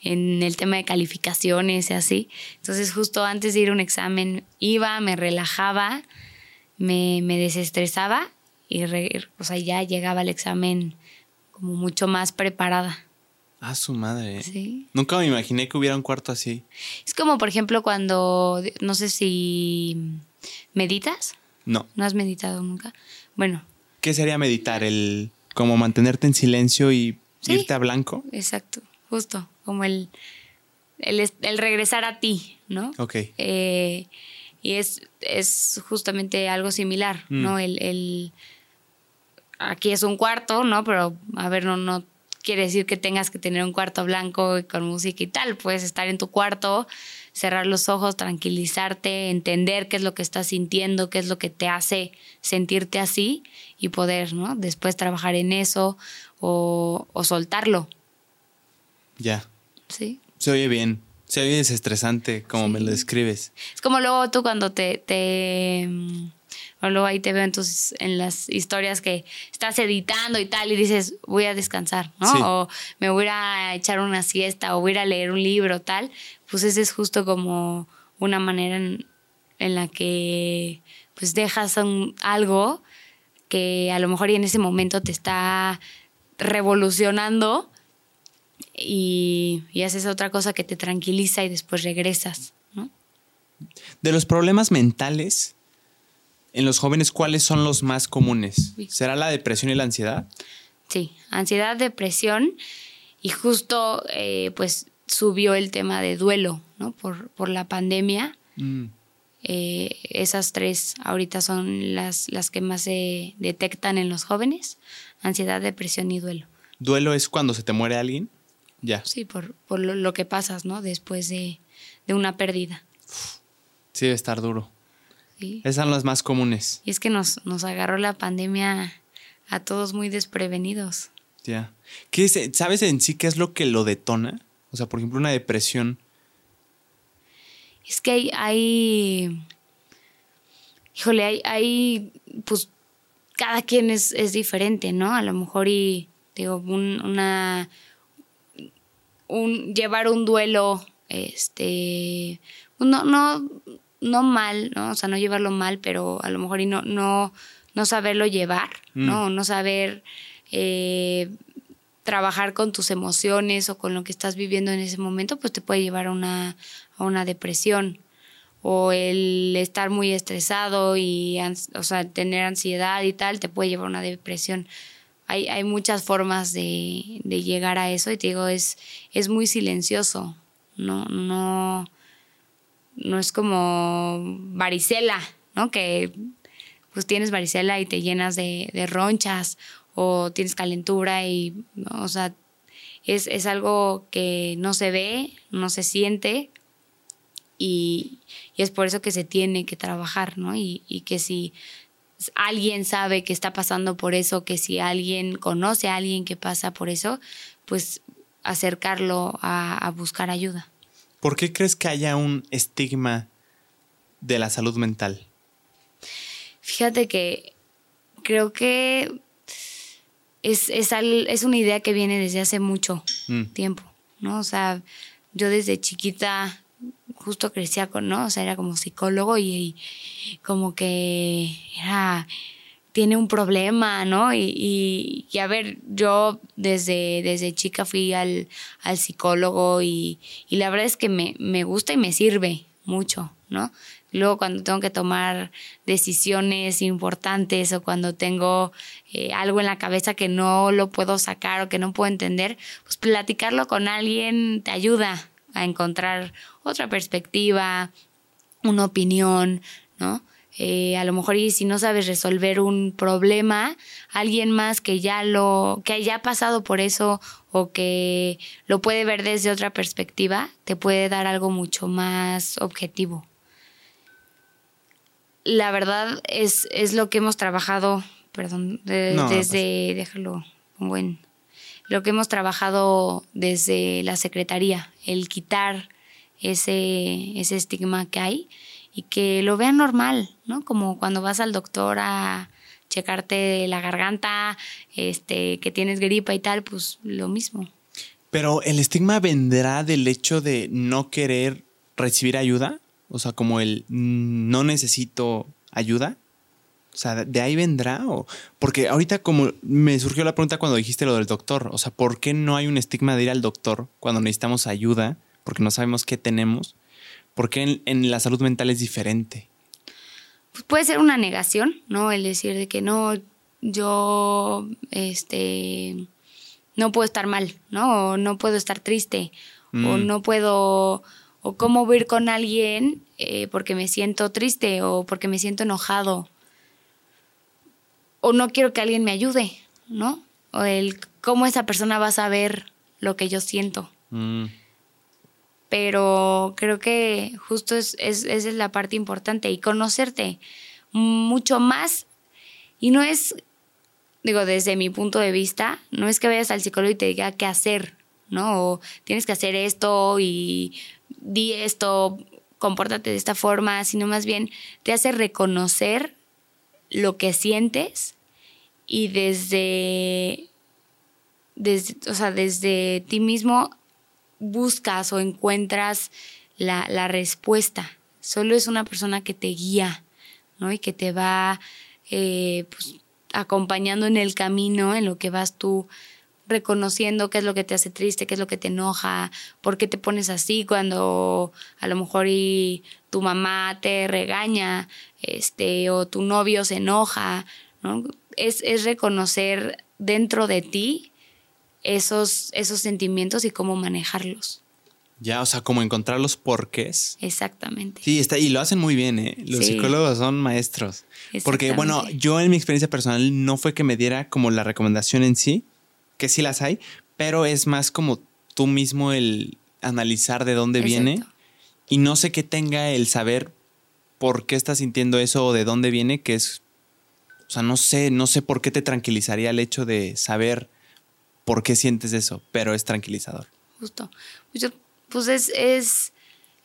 en el tema de calificaciones y así. Entonces justo antes de ir a un examen iba, me relajaba, me, desestresaba y o sea, ya llegaba al examen como mucho más preparada. Ah, su madre. Sí. Nunca me imaginé que hubiera un cuarto así. Es como, por ejemplo, cuando, no sé si meditas. No. ¿No has meditado nunca? Bueno. ¿Qué sería meditar? El como mantenerte en silencio y irte a blanco. Exacto, justo, como el, el, regresar a ti, ¿no? Ok. Eh, y es, es justamente algo similar, mm. ¿no? El, aquí es un cuarto, ¿no? Pero, a ver, no, no quiere decir que tengas que tener un cuarto blanco y con música y tal. Puedes estar en tu cuarto, cerrar los ojos, tranquilizarte, entender qué es lo que estás sintiendo, qué es lo que te hace sentirte así y poder, ¿no? Después trabajar en eso o, o soltarlo. Ya. Sí. Se oye bien. Se oye desestresante como me lo describes. Es como luego tú cuando te, te o luego ahí te veo en, tus, en las historias que estás editando y tal y dices, voy a descansar, ¿no? Sí. O me voy a echar una siesta o voy a ir a leer un libro, tal. Pues ese es justo como una manera en, en la que pues dejas un- algo que a lo mejor y en ese momento te está revolucionando y, y haces otra cosa que te tranquiliza y después regresas, ¿no? De los problemas mentales en los jóvenes, ¿cuáles son los más comunes? ¿Será la depresión y la ansiedad? Sí, ansiedad, depresión y justo eh, pues subió el tema de duelo, ¿no? Por, por la pandemia. Mm. Eh, esas tres ahorita son las, las que más se detectan en los jóvenes, ansiedad, depresión y duelo. ¿Duelo es cuando se te muere alguien? Ya. Sí, por, por lo, lo que pasas, ¿no? Después de, de una pérdida. Sí, debe estar duro. ¿Sí? Esas son las más comunes. Y es que nos, nos agarró la pandemia a todos muy desprevenidos. Ya. ¿Qué es- ¿Sabes en sí qué es lo que lo detona? O sea, por ejemplo, una depresión. Es que hay, hay híjole, hay, hay, pues, cada quien es, es diferente, ¿no? A lo mejor y, digo, un, una, un, llevar un duelo, este, no, no, no mal, ¿no? O sea, no llevarlo mal, pero a lo mejor y no, no, no saberlo llevar, ¿no? No saber eh, trabajar con tus emociones o con lo que estás viviendo en ese momento, pues te puede llevar a una, a una depresión. O el estar muy estresado y, o sea, tener ansiedad y tal, te puede llevar a una depresión. Hay, hay muchas formas de, de llegar a eso y te digo, es, es muy silencioso. No, no, no es como varicela, ¿no? Que pues tienes varicela y te llenas de, de ronchas o tienes calentura y, o sea, es, es algo que no se ve, no se siente y, y es por eso que se tiene que trabajar, ¿no? Y, y que si alguien sabe que está pasando por eso, que si alguien conoce a alguien que pasa por eso, pues acercarlo a, a buscar ayuda. ¿Por qué crees que haya un estigma de la salud mental? Fíjate que creo que es, es, al- es una idea que viene desde hace mucho Mm. tiempo, ¿no? O sea, yo desde chiquita justo crecía con, ¿no? O sea, era como psicólogo y, y como que era, tiene un problema, ¿no? Y, y, y a ver, yo desde, desde chica fui al, al psicólogo y, la verdad es que me, me gusta y me sirve mucho, ¿no? Luego cuando tengo que tomar decisiones importantes o cuando tengo eh, algo en la cabeza que no lo puedo sacar o que no puedo entender, pues platicarlo con alguien te ayuda a encontrar otra perspectiva, una opinión, ¿no? Eh, a lo mejor y si no sabes resolver un problema, alguien más que ya lo, que haya pasado por eso o que lo puede ver desde otra perspectiva, te puede dar algo mucho más objetivo. La verdad es, es lo que hemos trabajado, perdón, de- No, no desde, déjalo, pongo en, lo que hemos trabajado desde la Secretaría, el quitar ese, ese estigma que hay y que lo vean normal, ¿no? Como cuando vas al doctor a checarte la garganta, este, que tienes gripa y tal, pues lo mismo. Pero el estigma vendrá del hecho de no querer recibir ayuda, o sea, como el mm, no necesito ayuda. O sea, de ahí vendrá o porque ahorita como me surgió la pregunta cuando dijiste lo del doctor, o sea, ¿por qué no hay un estigma de ir al doctor cuando necesitamos ayuda? Porque no sabemos qué tenemos. ¿Por qué en, en la salud mental es diferente? Pues puede ser una negación, ¿no? El decir de que no, yo, este, no puedo estar mal, ¿no? O no puedo estar triste, o Mm. no puedo, o cómo voy a ir con alguien eh, porque me siento triste o porque me siento enojado. o no quiero que alguien me ayude, ¿no? O el cómo esa persona va a saber lo que yo siento. Mm. Pero creo que justo es, es, esa es la parte importante y conocerte mucho más. Y no es, digo, desde mi punto de vista, no es que vayas al psicólogo y te diga qué hacer, ¿no? O tienes que hacer esto y di esto, compórtate de esta forma, sino más bien te hace reconocer lo que sientes y desde, desde, o sea, desde ti mismo buscas o encuentras la, la, respuesta. Solo es una persona que te guía, ¿no? Y que te va eh, pues, acompañando en el camino, en lo que vas tú reconociendo qué es lo que te hace triste, qué es lo que te enoja, por qué te pones así cuando a lo mejor y tu mamá te regaña, este, o tu novio se enoja, ¿no? Es, es reconocer dentro de ti esos, esos sentimientos y cómo manejarlos. Ya, o sea, como encontrar los porqués. Exactamente. Sí, está, y lo hacen muy bien, ¿eh? Los psicólogos son maestros. Porque, bueno, yo en mi experiencia personal no fue que me diera como la recomendación en sí, que sí las hay, pero es más como tú mismo el analizar de dónde viene y no sé qué tenga el saber por qué estás sintiendo eso o de dónde viene, que es, o sea, no sé, no sé por qué te tranquilizaría el hecho de saber por qué sientes eso, pero es tranquilizador. Justo. Pues, pues es, es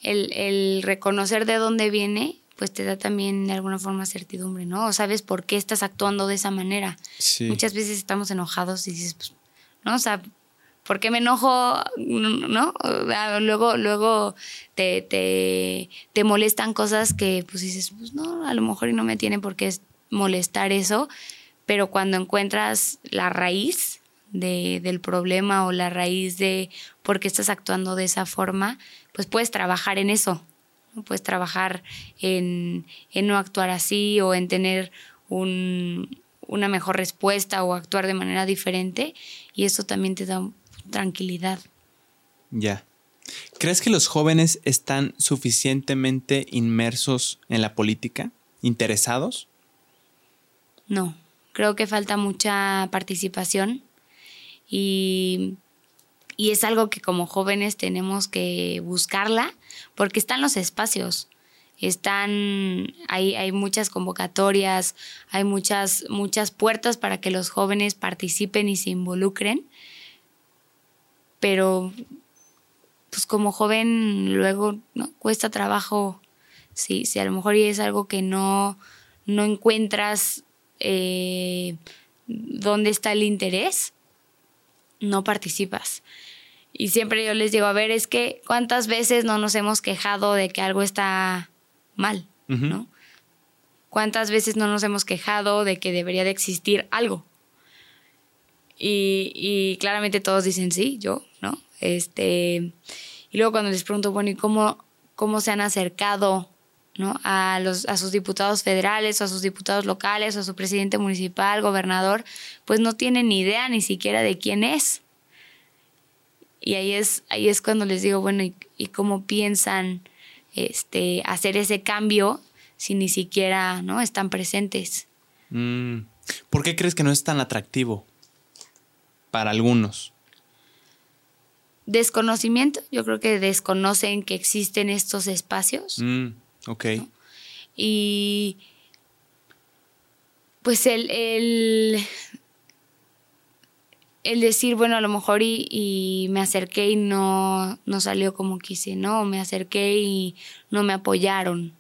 el, el, reconocer de dónde viene, pues te da también de alguna forma certidumbre, ¿no? O sabes por qué estás actuando de esa manera. Muchas veces estamos enojados y dices, pues, ¿no? O sea, ¿por qué me enojo? ¿No? Luego, luego te, te, te molestan cosas que pues dices, pues no, a lo mejor y no me tiene por qué molestar eso, pero cuando encuentras la raíz, de, del problema o la raíz de por qué estás actuando de esa forma, pues puedes trabajar en eso. Puedes trabajar en, en, no actuar así o en tener un, una mejor respuesta o actuar de manera diferente y eso también te da tranquilidad. Ya. ¿Crees que los jóvenes están suficientemente inmersos en la política, interesados? No, creo que falta mucha participación y, es algo que como jóvenes tenemos que buscarla porque están los espacios están hay, hay, muchas convocatorias, hay muchas, muchas puertas para que los jóvenes participen y se involucren. Pero pues como joven luego cuesta trabajo. Si, si a lo mejor es algo que no, no encuentras eh, dónde está el interés, no participas. Y siempre yo les digo, a ver, es que cuántas veces no nos hemos quejado de que algo está mal, ¿no? ¿Cuántas veces no nos hemos quejado de que debería de existir algo? Y, y, claramente todos dicen sí, yo, ¿no? Este, y luego cuando les pregunto, bueno, ¿y cómo, cómo se han acercado ¿no? a, los, a sus diputados federales o a sus diputados locales o a su presidente municipal, gobernador, pues no tienen ni idea ni siquiera de quién es. Y ahí es, ahí es cuando les digo, bueno, ¿y, cómo piensan este, hacer ese cambio si ni siquiera ¿no? están presentes? Mm. ¿Por qué crees que no es tan atractivo para algunos? Desconocimiento, yo creo que desconocen que existen estos espacios. Mm. Ok. Y pues el, el, el, decir, bueno, a lo mejor y, me acerqué y no, no salió como quise, ¿no? Me acerqué y no me apoyaron.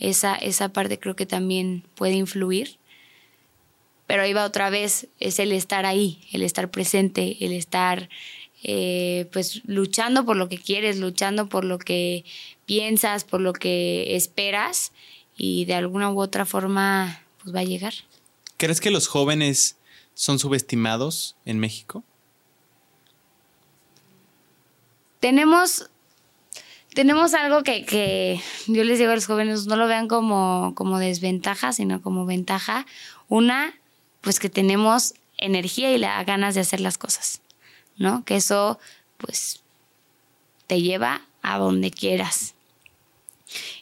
Esa, esa parte creo que también puede influir. Pero ahí va otra vez, es el estar ahí, el estar presente, el estar eh, pues luchando por lo que quieres, luchando por lo que piensas, por lo que esperas y de alguna u otra forma pues va a llegar. ¿Crees que los jóvenes son subestimados en México? Tenemos, tenemos algo que, que, yo les digo a los jóvenes, no lo vean como, como desventaja, sino como ventaja. Una, pues que tenemos energía y las ganas de hacer las cosas, ¿no? Que eso, pues, te lleva a donde quieras.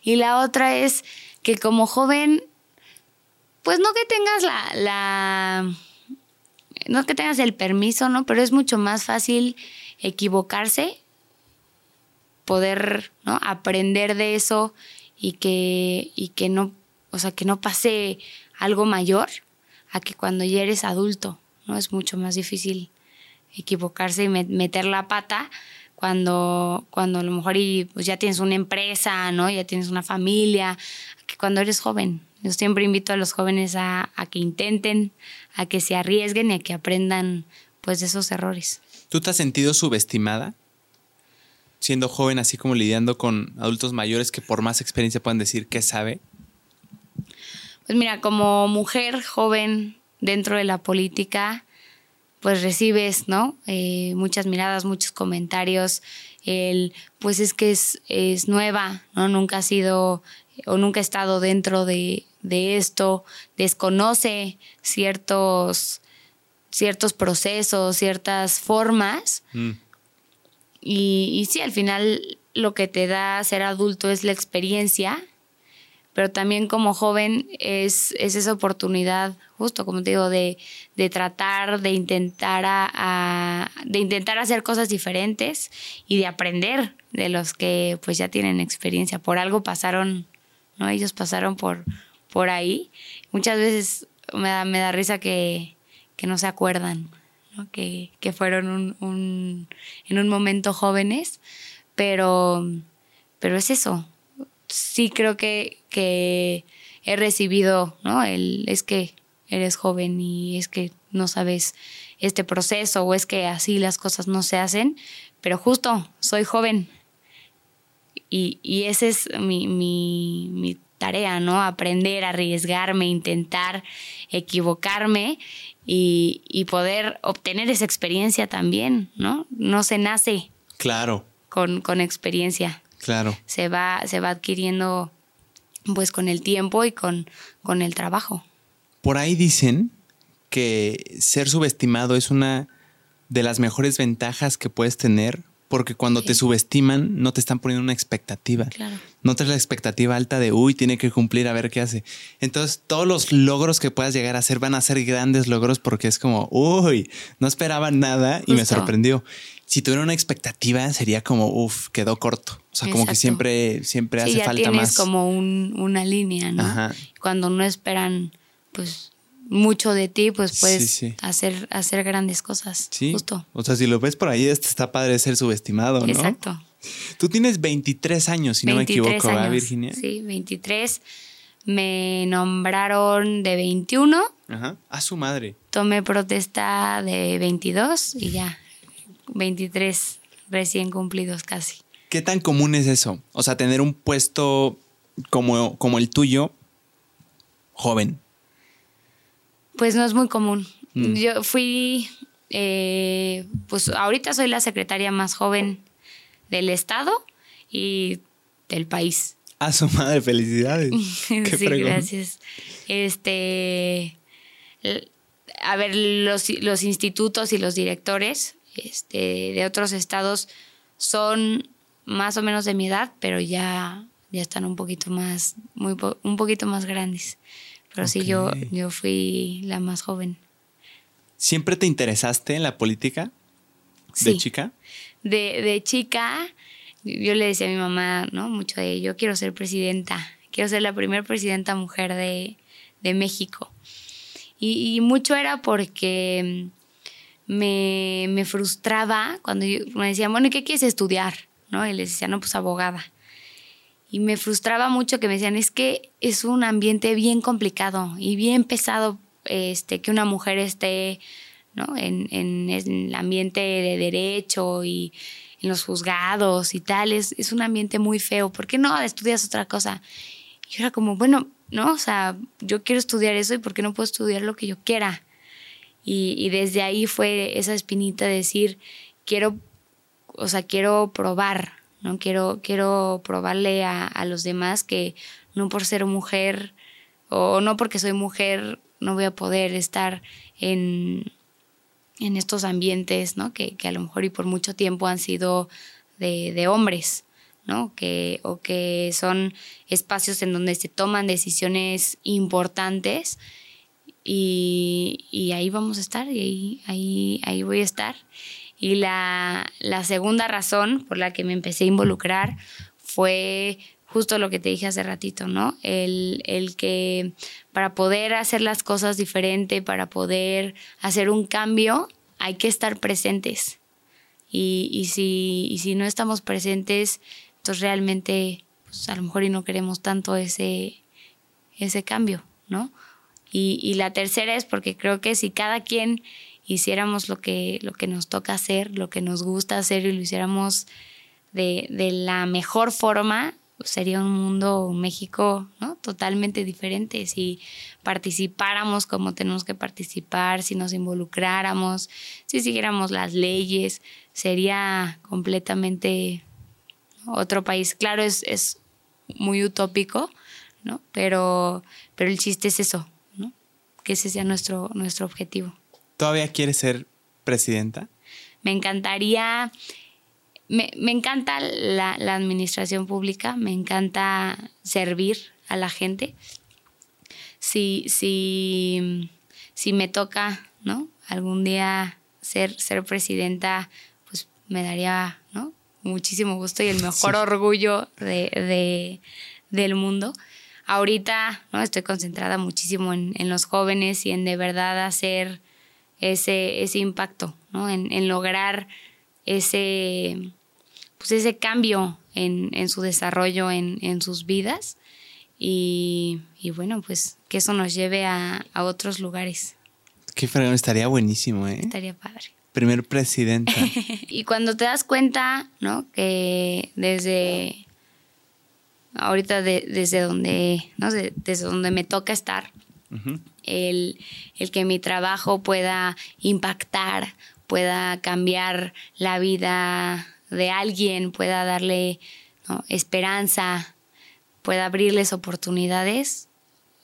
Y la otra es que como joven Pues no que tengas la, la, no que tengas el permiso, ¿no? Pero es mucho más fácil equivocarse, poder, ¿no? Aprender de eso y que, y que no, o sea, que no pase algo mayor a que cuando ya eres adulto, ¿no? Es mucho más difícil equivocarse y meter la pata cuando, cuando a lo mejor y, pues ya tienes una empresa, ¿no? Ya tienes una familia, que cuando eres joven. Yo siempre invito a los jóvenes a, a que intenten, a que se arriesguen y a que aprendan pues de esos errores. ¿Tú te has sentido subestimada? Siendo joven, así como lidiando con adultos mayores que por más experiencia puedan decir qué sabe. Pues mira, como mujer joven dentro de la política, pues recibes, ¿no? Eh, muchas miradas, muchos comentarios. El, pues es que es, es, nueva, ¿no? Nunca ha sido o nunca ha estado dentro de, de esto, desconoce ciertos, ciertos procesos, ciertas formas. Mm. Y, y sí, al final lo que te da ser adulto es la experiencia pero también como joven es, es esa oportunidad, justo como te digo, de, de tratar, de intentar, a, de intentar hacer cosas diferentes y de aprender de los que pues ya tienen experiencia. Por algo pasaron, ¿no? Ellos pasaron por, por ahí. Muchas veces me da, me da risa que, que no se acuerdan, ¿no? Que, que fueron un, un, en un momento jóvenes, pero, pero es eso, sí creo que, que he recibido, ¿no? El, es que eres joven y es que no sabes este proceso o es que así las cosas no se hacen, pero justo soy joven y, y esa es mi, mi, mi tarea, ¿no? Aprender, arriesgarme, intentar, equivocarme y, y, poder obtener esa experiencia también, ¿no? No se nace. Claro. Con, con experiencia. Claro. Se va, se va adquiriendo pues con el tiempo y con, con el trabajo. Por ahí dicen que ser subestimado es una de las mejores ventajas que puedes tener porque cuando te subestiman no te están poniendo una expectativa. Claro. No traes la expectativa alta de, uy, tiene que cumplir a ver qué hace. Entonces todos los logros que puedas llegar a hacer van a ser grandes logros porque es como, uy, no esperaba nada y me sorprendió si tuviera una expectativa, sería como, uff, quedó corto. O sea, como que siempre, siempre hace ya falta tienes más. como un, una línea, ¿no? Cuando no esperan, pues, mucho de ti, pues puedes Hacer, hacer grandes cosas. Sí. Justo. O sea, si lo ves por ahí, este está padre ser subestimado, ¿no? Exacto. Tú tienes 23 años, si no me equivoco, ¿verdad, Virginia? Sí, 23. Me nombraron de 21. Ajá. A su madre. Tomé protesta de 22 y ya 23 recién cumplidos casi. ¿Qué tan común es eso? O sea, tener un puesto como, como el tuyo, joven. Pues no es muy común. Mm. Yo fui, eh, pues ahorita soy la secretaria más joven del estado y del país. A su madre, felicidades. sí, gracias. Este, a ver, los, los institutos y los directores este, de otros estados son más o menos de mi edad, pero ya, ya están un poquito más, muy un poquito más grandes. Pero sí, yo, yo fui la más joven. ¿Siempre te interesaste en la política? ¿De chica? De, de chica, yo le decía a mi mamá, ¿no? Mucho de yo quiero ser presidenta, quiero ser la primera presidenta mujer de, de México. Y, y, mucho era porque me, me frustraba cuando me decían, bueno, ¿y qué quieres estudiar? ¿No? Y les decía, no, pues abogada. Y me frustraba mucho que me decían, es que es un ambiente bien complicado y bien pesado este, que una mujer esté ¿no? en, en, el ambiente de derecho y en los juzgados y tal. Es, es un ambiente muy feo. ¿Por qué no estudias otra cosa? Y yo era como, bueno, no, o sea, yo quiero estudiar eso y ¿por qué no puedo estudiar lo que yo quiera? Y, desde ahí fue esa espinita de decir, quiero, o sea, quiero probar, ¿no? Quiero, quiero probarle a, a los demás que no por ser mujer o no porque soy mujer no voy a poder estar en, en estos ambientes, ¿no? Que, que, a lo mejor y por mucho tiempo han sido de, de hombres, ¿no? Que, o que son espacios en donde se toman decisiones importantes y, ahí vamos a estar y ahí, ahí, voy a estar. Y la, la segunda razón por la que me empecé a involucrar fue justo lo que te dije hace ratito, ¿no? El, el, que para poder hacer las cosas diferente, para poder hacer un cambio, hay que estar presentes. Y, y, si, y si no estamos presentes, entonces realmente pues a lo mejor y no queremos tanto ese, ese cambio, ¿no? Y, la tercera es porque creo que si cada quien hiciéramos lo que, lo que nos toca hacer, lo que nos gusta hacer y lo hiciéramos de, de la mejor forma, sería un mundo, un México, ¿no? Totalmente diferente. Si participáramos como tenemos que participar, si nos involucráramos, si siguiéramos las leyes, sería completamente otro país. Claro, es, es muy utópico, ¿no? Pero, pero el chiste es eso. Que ese sea nuestro, nuestro objetivo. ¿Todavía quieres ser presidenta? Me encantaría me, me encanta la, la, administración pública, me encanta servir a la gente. Si, si, si me toca, ¿no? Algún día ser, ser presidenta, pues me daría, ¿no? Muchísimo gusto y el mejor orgullo de, de, del mundo. Ahorita, ¿no? Estoy concentrada muchísimo en, en, los jóvenes y en de verdad hacer ese, ese impacto, ¿no? En, en lograr ese, pues ese cambio en, en su desarrollo, en, en sus vidas. Y, y, bueno, pues que eso nos lleve a, a otros lugares. Qué fregón, estaría buenísimo, ¿eh? Estaría padre. Primer presidenta. y cuando te das cuenta, ¿no? Que desde ahorita de, desde donde, ¿no? desde donde me toca estar, uh -huh. el, el que mi trabajo pueda impactar, pueda cambiar la vida de alguien, pueda darle ¿no? esperanza, pueda abrirles oportunidades,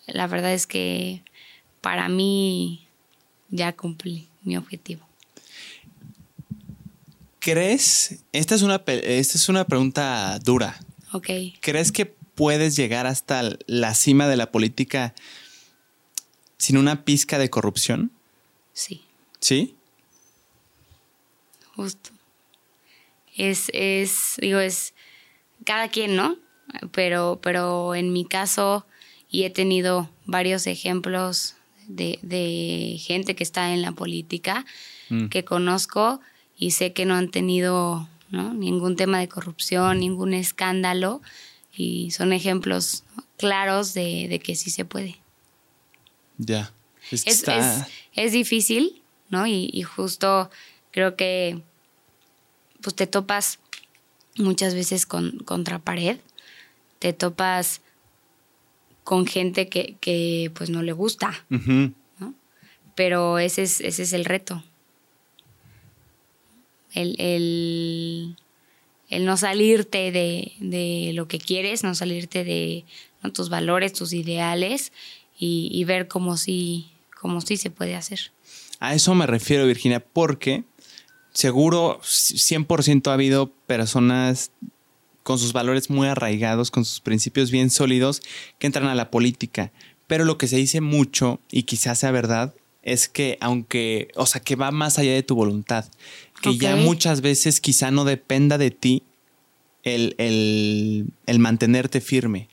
la verdad es que para mí ya cumplí mi objetivo. ¿Crees? Esta es una, esta es una pregunta dura. Ok. ¿Crees que puedes llegar hasta la cima de la política sin una pizca de corrupción? Sí. ¿Sí? Justo es, es, digo, es cada quien, ¿no? Pero, pero en mi caso, y he tenido varios ejemplos de, de gente que está en la política, mm. que conozco y sé que no han tenido ¿no? ningún tema de corrupción, ningún escándalo, y son ejemplos claros de, de que sí se puede. Ya. Es, es, es, es, difícil, ¿no? Y, y justo creo que pues te topas muchas veces con, contra pared, te topas con gente que, que pues no le gusta, uh -huh. ¿no? Pero ese es, ese es el reto. El, el, no salirte de, de, lo que quieres, no salirte de tus valores, tus ideales y, y ver cómo sí, cómo sí se puede hacer. A eso me refiero, Virginia, porque seguro 100% ha habido personas con sus valores muy arraigados, con sus principios bien sólidos, que entran a la política. Pero lo que se dice mucho, y quizás sea verdad, es que aunque, o sea, que va más allá de tu voluntad, que okay. ya muchas veces quizá no dependa de ti el, el, el, mantenerte firme.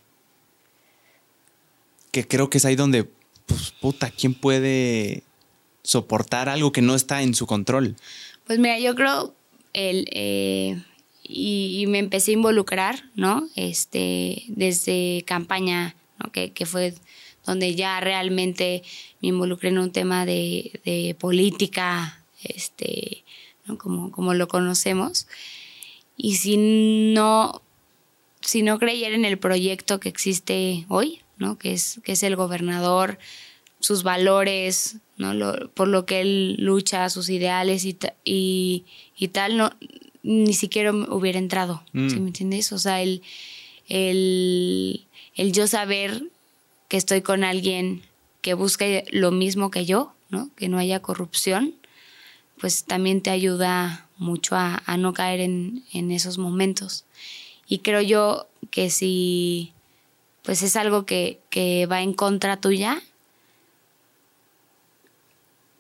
Que creo que es ahí donde, pues, puta, ¿quién puede soportar algo que no está en su control? Pues mira, yo creo el eh, y, y, me empecé a involucrar, ¿no? Este, desde campaña, ¿no? Que, que fue donde ya realmente me involucré en un tema de, de política, este, ¿no? como, como lo conocemos. Y si no, si no creyera en el proyecto que existe hoy, ¿no? que, es, que es el gobernador, sus valores, ¿no? Lo, por lo que él lucha, sus ideales y, y, y tal, no, ni siquiera hubiera entrado, mm. ¿sí me entiendes? O sea, el, el, el yo saber que estoy con alguien que busca lo mismo que yo, ¿no? Que no haya corrupción, pues también te ayuda mucho a, no caer en, esos momentos. Y creo yo que si pues es algo que, va en contra tuya,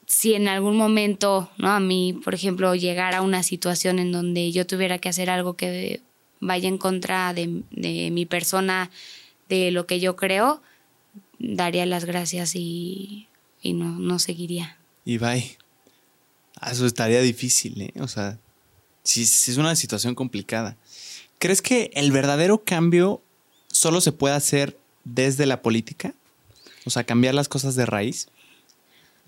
si en algún momento, ¿no? A mí, por ejemplo, llegara una situación en donde yo tuviera que hacer algo que vaya en contra de, de mi persona, de lo que yo creo, daría las gracias y, y no, no seguiría. Y bye. Ah, eso estaría difícil, ¿eh? O sea, sí, sí es una situación complicada. ¿Crees que el verdadero cambio solo se puede hacer desde la política? O sea, cambiar las cosas de raíz.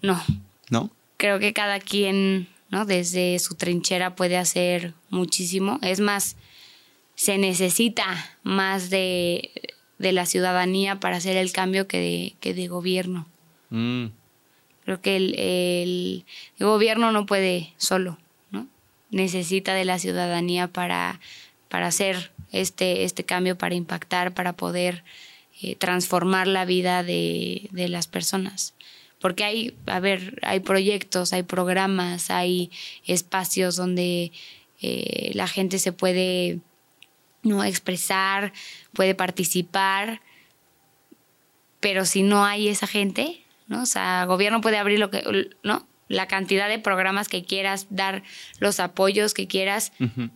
No. ¿No? Creo que cada quien, ¿no? Desde su trinchera puede hacer muchísimo. Es más, se necesita más de, de la ciudadanía para hacer el cambio que de, que de gobierno. Mm. Creo que el, el, gobierno no puede solo, ¿no? Necesita de la ciudadanía para, para hacer este, este cambio, para impactar, para poder eh, transformar la vida de, de las personas porque hay, a ver, hay proyectos, hay programas, hay espacios donde eh, la gente se puede no expresar, puede participar, pero si no hay esa gente, ¿no? O sea, el gobierno puede abrir lo que, ¿no? La cantidad de programas que quieras, dar los apoyos que quieras,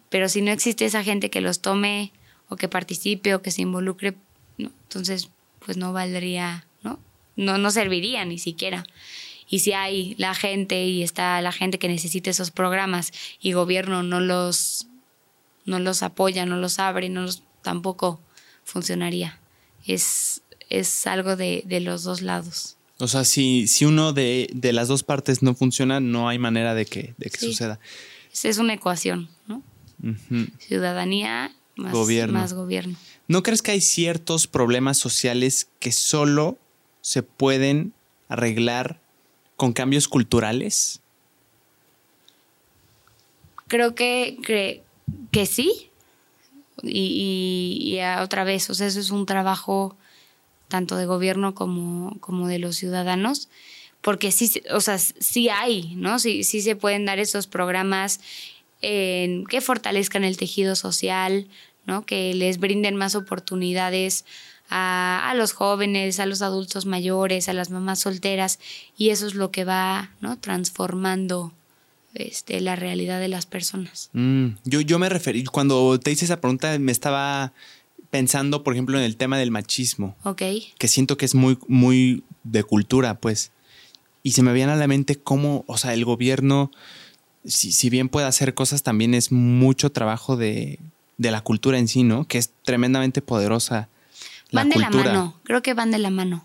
pero si no existe esa gente que los tome o que participe o que se involucre, ¿no? entonces pues no valdría, ¿no? No, no serviría ni siquiera. Y si hay la gente y está la gente que necesita esos programas y gobierno no los, no los apoya, no los abre, no los, tampoco funcionaría. Es, es algo de, de los dos lados. O sea, si, si uno de, de las dos partes no funciona, no hay manera de que, de que Sí. suceda. Es, es una ecuación, ¿no? Ciudadanía más Gobierno. más gobierno. ¿No crees que hay ciertos problemas sociales que solo se pueden arreglar con cambios culturales? Creo que, que, que sí. Y, y- y otra vez, o sea, eso es un trabajo tanto de gobierno como, como de los ciudadanos, porque sí, o sea, sí hay, ¿no? Sí, sí se pueden dar esos programas que fortalezcan el tejido social, ¿no? Que les brinden más oportunidades a, a los jóvenes, a los adultos mayores, a las mamás solteras, y eso es lo que va, ¿no? Transformando este, la realidad de las personas. Mm, yo, yo me referí, cuando te hice esa pregunta, me estaba pensando, por ejemplo, en el tema del machismo, ¿Ok? que siento que es muy, muy de cultura, pues. Y se me viene a la mente cómo, o sea, el gobierno, si, si bien puede hacer cosas, también es mucho trabajo de, de la cultura en sí, ¿no? Que es tremendamente poderosa. La van de la mano, creo que van de la mano.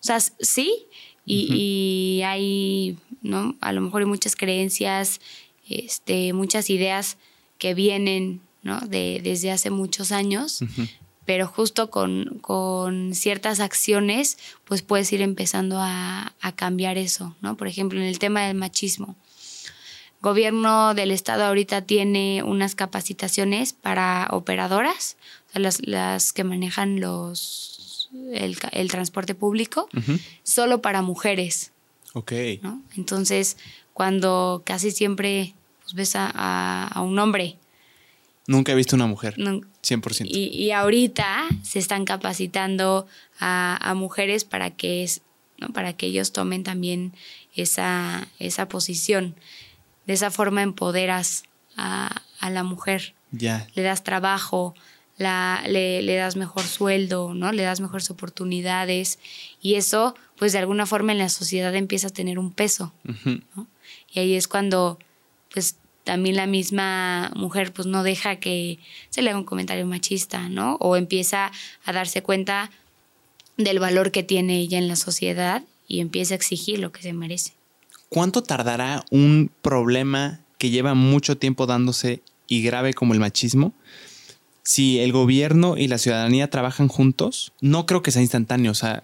O sea, sí, y, y hay, ¿no? A lo mejor hay muchas creencias, este, muchas ideas que vienen, ¿no? De, desde hace muchos años, Ujú. pero justo con, con ciertas acciones, pues puedes ir empezando a, a cambiar eso, ¿no? Por ejemplo, en el tema del machismo. Gobierno del estado ahorita tiene unas capacitaciones para operadoras, o sea, las, las que manejan los el, el transporte público, Ujú. solo para mujeres, Ok. ¿no? Entonces, cuando casi siempre pues, ves a, a- a un hombre, Nunca he visto una mujer. no- 100%. y, y ahorita se están capacitando a, a mujeres para que, es, ¿no? para que ellos tomen también esa, esa posición. De esa forma empoderas a, a la mujer, ya. le das trabajo, la, le, le das mejor sueldo, ¿no? Le das mejores oportunidades y eso, pues de alguna forma en la sociedad empieza a tener un peso. Y ahí es cuando, pues, también la misma mujer, pues, no deja que se le haga un comentario machista, ¿no? O empieza a darse cuenta del valor que tiene ella en la sociedad y empieza a exigir lo que se merece. ¿Cuánto tardará un problema que lleva mucho tiempo dándose y grave como el machismo? Si el gobierno y la ciudadanía trabajan juntos, no creo que sea instantáneo, o sea,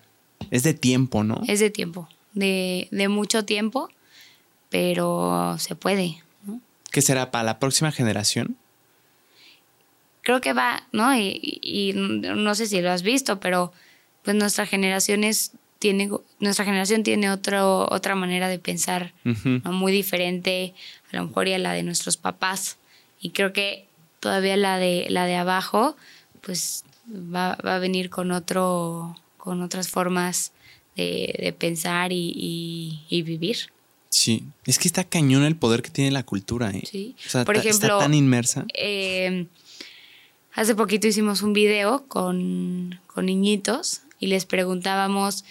es de tiempo, ¿no? Es de tiempo, de, de mucho tiempo, pero se puede. ¿Qué será para la próxima generación? creo que va, ¿no? Y, y no sé si lo has visto, pero pues nuestra generación es, tiene, nuestra generación tiene otro, otra manera de pensar. Muy diferente a lo mejor y a la de nuestros papás. Y creo que todavía la de, la de abajo, pues va, va a venir con otro, con otras formas de, de pensar y, y, y, vivir. Sí, es que está cañón el poder que tiene la cultura, ¿eh? Sí. O sea, Por ejemplo, está tan inmersa. eh, hace poquito hicimos un video con, con niñitos y les preguntábamos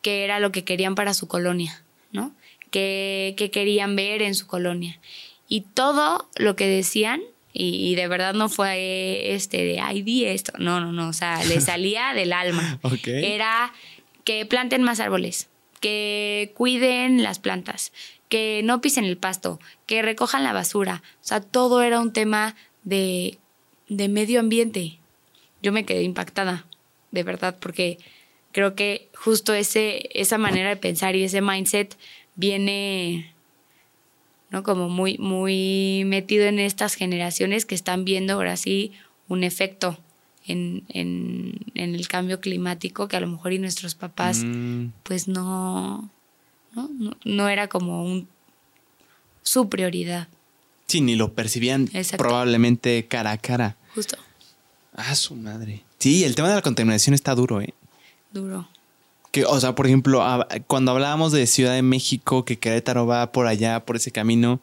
qué era lo que querían para su colonia, ¿no? ¿Qué, qué querían ver en su colonia? Y todo lo que decían, y, y de verdad no fue este de, ay, di esto, no, no, no, o sea, les salía del alma. Ok. Era que planten más árboles, que cuiden las plantas, que no pisen el pasto, que recojan la basura. O sea, todo era un tema de, de medio ambiente. Yo me quedé impactada, de verdad, porque creo que justo ese, esa manera de pensar y ese mindset viene ¿no? Como muy, muy metido en estas generaciones que están viendo ahora sí un efecto en, en, en el cambio climático que a lo mejor y nuestros papás Mm, pues no, no, no, no era como un, su prioridad, sí, ni lo percibían Exacto. probablemente cara a cara. justo, Ah, su madre. Sí, el tema de la contaminación está duro, ¿eh? duro. Que, o sea, por ejemplo, cuando hablábamos de Ciudad de México, que Querétaro va por allá, por ese camino,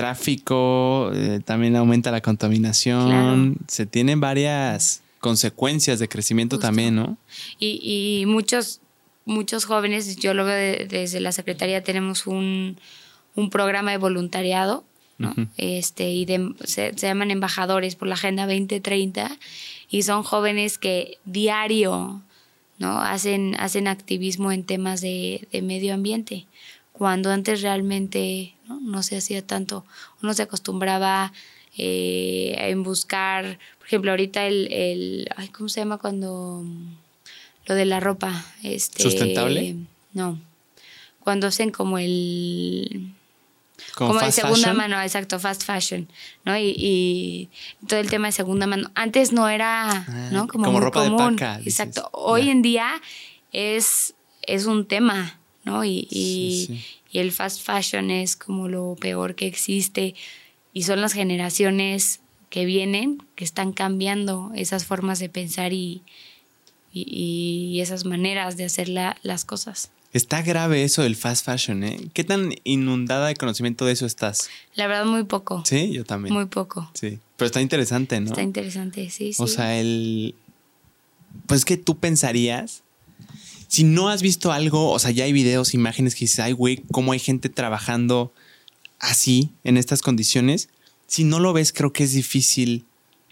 tráfico, eh, también aumenta la contaminación, Claro. se tienen varias consecuencias de crecimiento Justo. también, ¿no? Y, y muchos, muchos jóvenes, yo lo veo de- desde la Secretaría, tenemos un, un programa de voluntariado, ¿no? Este, y de- se, se llaman embajadores por la Agenda 2030, y son jóvenes que diario ¿no? hacen, hacen activismo en temas de, de medio ambiente, cuando antes realmente no, se hacía tanto, uno se acostumbraba eh, en buscar, por ejemplo, ahorita el, el ay, ¿cómo se llama cuando lo de la ropa? Este, ¿Sustentable? No, cuando hacen como el Como, como de segunda fashion. mano, exacto, fast fashion, ¿no? Y, y todo el tema de segunda mano. Antes no era, Ah, ¿no? Como, como muy ropa de común. paca, dices. Exacto. Hoy en día es, es un tema, ¿no? Y, y, Sí, sí. y el fast fashion es como lo peor que existe. Y son las generaciones que vienen que están cambiando esas formas de pensar y, y, y esas maneras de hacer la- las cosas. Está grave eso del fast fashion, ¿eh? ¿Qué tan inundada de conocimiento de eso estás? La verdad, muy poco. Sí, yo también. Muy poco. Sí, pero está interesante, ¿no? Está interesante, sí, sí. O sea, el... Pues es que tú pensarías, si no has visto algo, o sea, ya hay videos, imágenes que dices, ay, güey, cómo hay gente trabajando así, en estas condiciones. Si no lo ves, creo que es difícil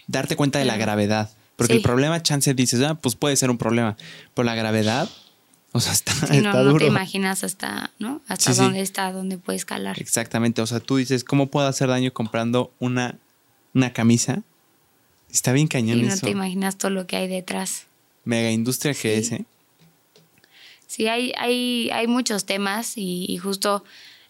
darte cuenta de la gravedad. Porque Sí. el problema, chance, dices, ah, pues puede ser un problema. Pero la gravedad, o sea, está, Sí, no, está no duro. te imaginas hasta, ¿no? Hasta Sí, dónde está, dónde puede escalar. Exactamente. O sea, tú dices, ¿cómo puedo hacer daño comprando una, una camisa? Está bien cañón Y no eso. te imaginas todo lo que hay detrás. Mega industria que es, ¿eh? Sí, hay, hay, hay muchos temas y, justo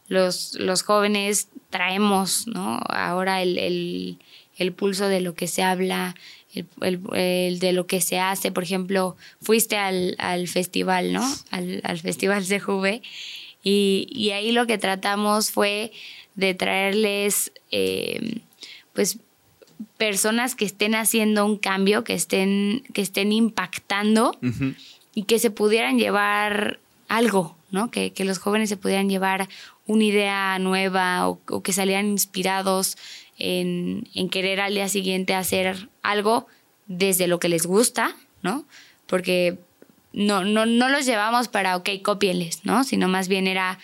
los, los jóvenes traemos, ¿no? Ahora el, el, el pulso de lo que se habla, el, el- de lo que se hace. Por ejemplo, fuiste al, al festival, ¿no? Al, al festival CJV y, y ahí lo que tratamos fue de traerles, eh, pues, personas que estén haciendo un cambio, que estén, que estén impactando Ujú. Y que se pudieran llevar algo, ¿no? Que, que los jóvenes se pudieran llevar una idea nueva o, que salieran inspirados en, en querer al día siguiente hacer algo desde lo que les gusta, ¿no? Porque no, no, no los llevamos para, ok, cópienles, ¿no? Sino más bien era,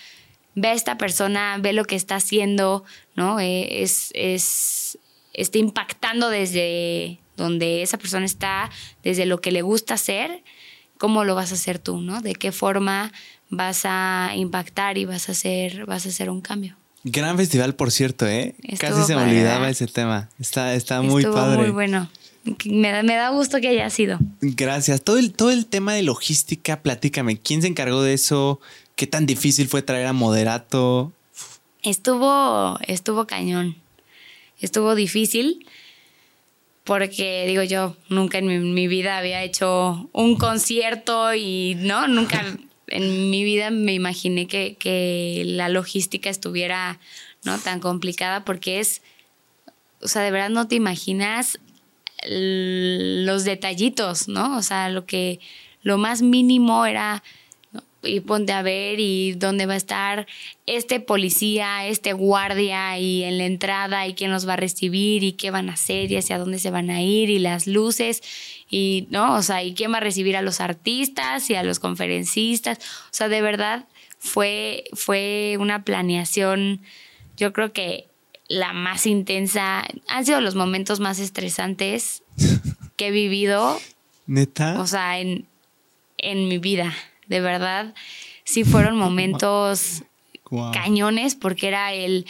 ve a esta persona, ve lo que está haciendo, ¿no? Eh, es, es, está impactando desde donde esa persona está, desde lo que le gusta hacer, cómo lo vas a hacer tú, ¿no? De qué forma vas a impactar y vas a hacer, vas a hacer un cambio. Gran festival, por cierto, ¿eh? Estuvo Casi se me olvidaba ese tema. Está, está muy Estuvo padre. muy bueno. Me da, me da gusto que haya sido. Gracias. Todo el, todo el tema de logística, platícame. ¿Quién se encargó de eso? ¿Qué tan difícil fue traer a Moderato? Estuvo, estuvo cañón. Estuvo difícil porque, digo yo, nunca en mi, mi vida había hecho un concierto y, ¿no? Nunca en mi vida me imaginé que, que la logística estuviera, ¿no? Tan complicada porque es o sea, de verdad no te imaginas los detallitos, ¿no? O sea, lo que, lo más mínimo era y ponte a ver y dónde va a estar este policía, este guardia y en la entrada y quién los va a recibir y qué van a hacer y hacia dónde se van a ir y las luces y no, o sea, y quién va a recibir a los artistas y a los conferencistas, o sea, de verdad fue fue una planeación yo creo que la más intensa, han sido los momentos más estresantes que he vivido. Neta. O sea, en, en mi vida de verdad, sí fueron momentos cañones porque era el,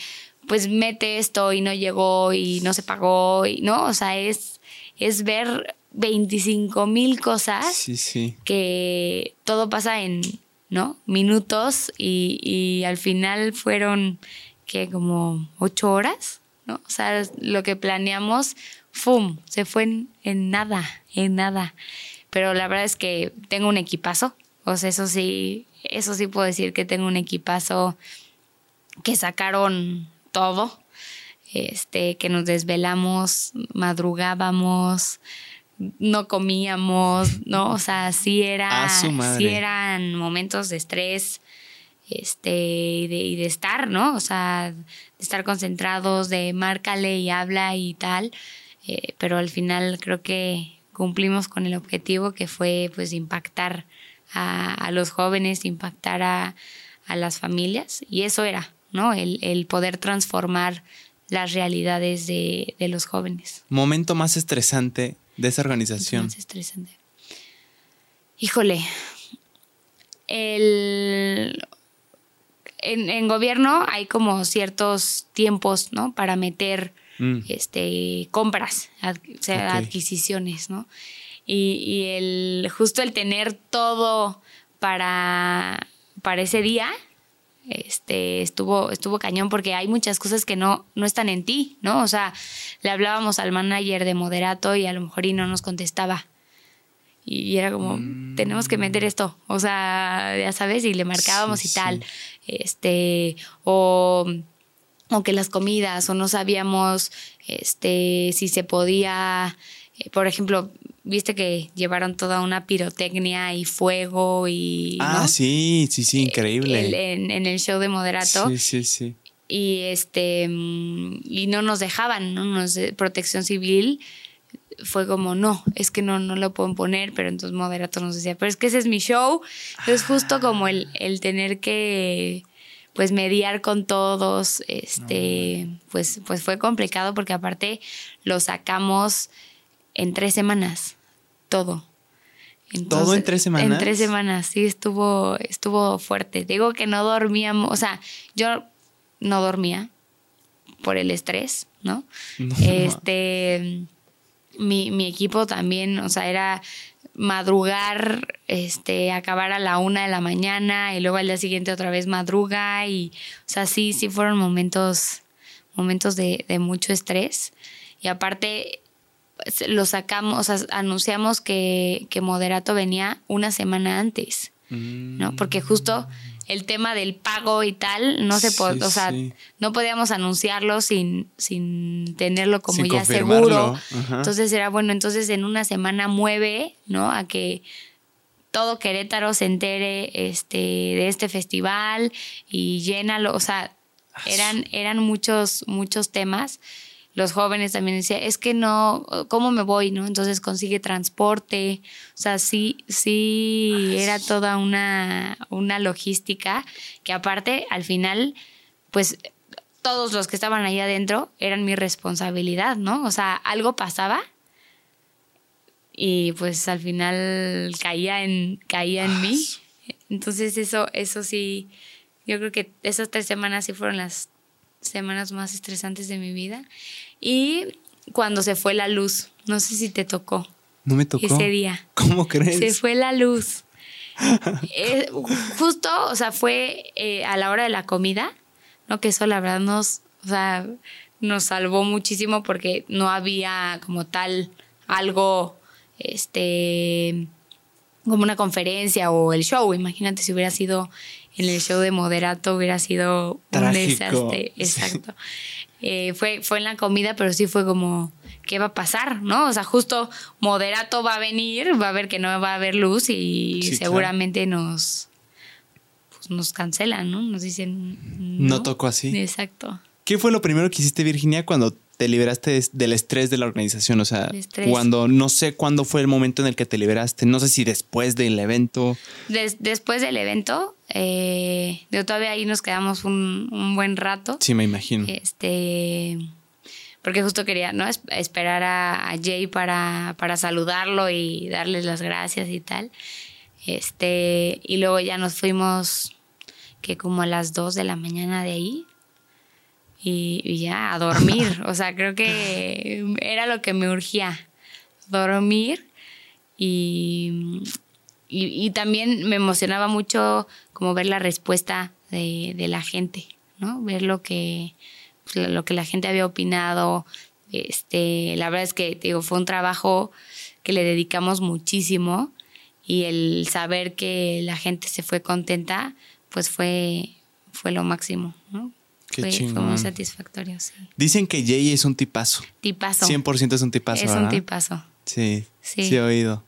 pues mete esto y no llegó y no se pagó, y, ¿no? O sea, es, es ver 25 mil cosas sí, sí. que todo pasa en, ¿no? Minutos y, y al final fueron que como ocho horas, ¿no? O sea, lo que planeamos, ¡fum! Se fue en, en nada, en nada. Pero la verdad es que tengo un equipazo o sea, eso sí, eso sí puedo decir que tengo un equipazo que sacaron todo. Este, que nos desvelamos, madrugábamos, no comíamos, ¿no? O sea, sí era, sí eran momentos de estrés, este, y de, y de, estar, ¿no? O sea, de estar concentrados, de márcale y habla y tal. Eh, pero al final creo que cumplimos con el objetivo que fue pues impactar a, los jóvenes, impactar a, las familias. Y eso era, ¿no? El, poder transformar las realidades de, los jóvenes. Momento más estresante de esa organización. Más estresante. Híjole, el, en, gobierno hay como ciertos tiempos, ¿no? Para meter mm. este, compras, o sea, adquisiciones, ¿no? Y, el justo el tener todo para, para ese día, este, estuvo, estuvo cañón porque hay muchas cosas que no, no están en ti, ¿no? O sea, le hablábamos al manager de Moderato y a lo mejor y no nos contestaba. Y era como, mm. tenemos que meter esto. O sea, ya sabes, y le marcábamos y tal. Este, o, o que las comidas, o no sabíamos este, si se podía, eh, por ejemplo, viste que llevaron toda una pirotecnia y fuego y... Ah, sí, sí, sí, increíble. en, el show de Moderato. Sí, sí, sí. Y este, mm, y no nos dejaban, ¿no? Nos, protección civil fue como, no, es que no, no lo pueden poner, pero entonces Moderato nos decía, pero es que ese es mi show. Entonces justo como el, el tener que pues mediar con todos, este, pues, pues fue complicado porque aparte lo sacamos en tres semanas, todo. ¿Todo en tres semanas? En tres semanas, sí, estuvo, estuvo fuerte. Digo que no dormíamos, o sea, yo no dormía por el estrés, ¿no? Este, mi, mi, equipo también, o sea, era madrugar, este, acabar a la una de la mañana y luego al día siguiente otra vez madruga y, o sea, sí, sí fueron momentos, momentos de, de mucho estrés. Y aparte, lo sacamos, o sea, anunciamos que, que Moderato venía una semana antes, ¿no? Porque justo el tema del pago y tal, no se o sea, no podíamos anunciarlo sin, sin tenerlo como ya seguro. Entonces era bueno, entonces en una semana mueve, ¿no? A que todo Querétaro se entere este, de este festival y llénalo, o sea, eran, eran muchos, muchos temas los jóvenes también decían, es que no, ¿cómo me voy? ¿no? Entonces consigue transporte, o sea, sí, sí, era toda una, una logística que aparte, al final, pues todos los que estaban ahí adentro eran mi responsabilidad, ¿no? O sea, algo pasaba y pues al final caía en, caía en mí. Entonces eso, eso sí, yo creo que esas tres semanas sí fueron las semanas más estresantes de mi vida. Y cuando se fue la luz, no sé si te tocó. No me tocó. Ese día. ¿Cómo crees? Se fue la luz. Eh, justo, o sea, fue eh, a la hora de la comida, ¿no? Que eso la verdad nos, o sea, nos salvó muchísimo porque no había como tal algo, este, como una conferencia o el show. Imagínate si hubiera sido en el show de Moderato hubiera sido un desastre. Exacto. Eh, fue, fue en la comida, pero sí fue como, ¿qué va a pasar? ¿No? O sea, justo Moderato va a venir, va a ver que no va a haber luz y seguramente nos, pues, nos cancelan, ¿no? Nos dicen. No, no tocó así. Exacto. ¿Qué fue lo primero que hiciste, Virginia, cuando te liberaste del estrés de la organización? O sea, cuando no sé cuándo fue el momento en el que te liberaste, no sé si después del evento. después del evento, eh, todavía ahí nos quedamos un, buen rato. Sí, me imagino. Este, porque justo quería, ¿no? esperar a, Jay para, para saludarlo y darles las gracias y tal. Este, y luego ya nos fuimos que como a las 2 de la mañana de ahí y, ya, a dormir. o sea, creo que era lo que me urgía, dormir y, y, también me emocionaba mucho como ver la respuesta de, de la gente, ¿no? Ver lo que, pues, lo que la gente había opinado. Este, la verdad es que digo, fue un trabajo que le dedicamos muchísimo y el saber que la gente se fue contenta, pues fue, fue lo máximo, ¿no? fue, muy satisfactorio, sí. Dicen que Jay es un tipazo. Tipazo. 100% es un tipazo, Es un tipazo. Sí, sí, sí he oído.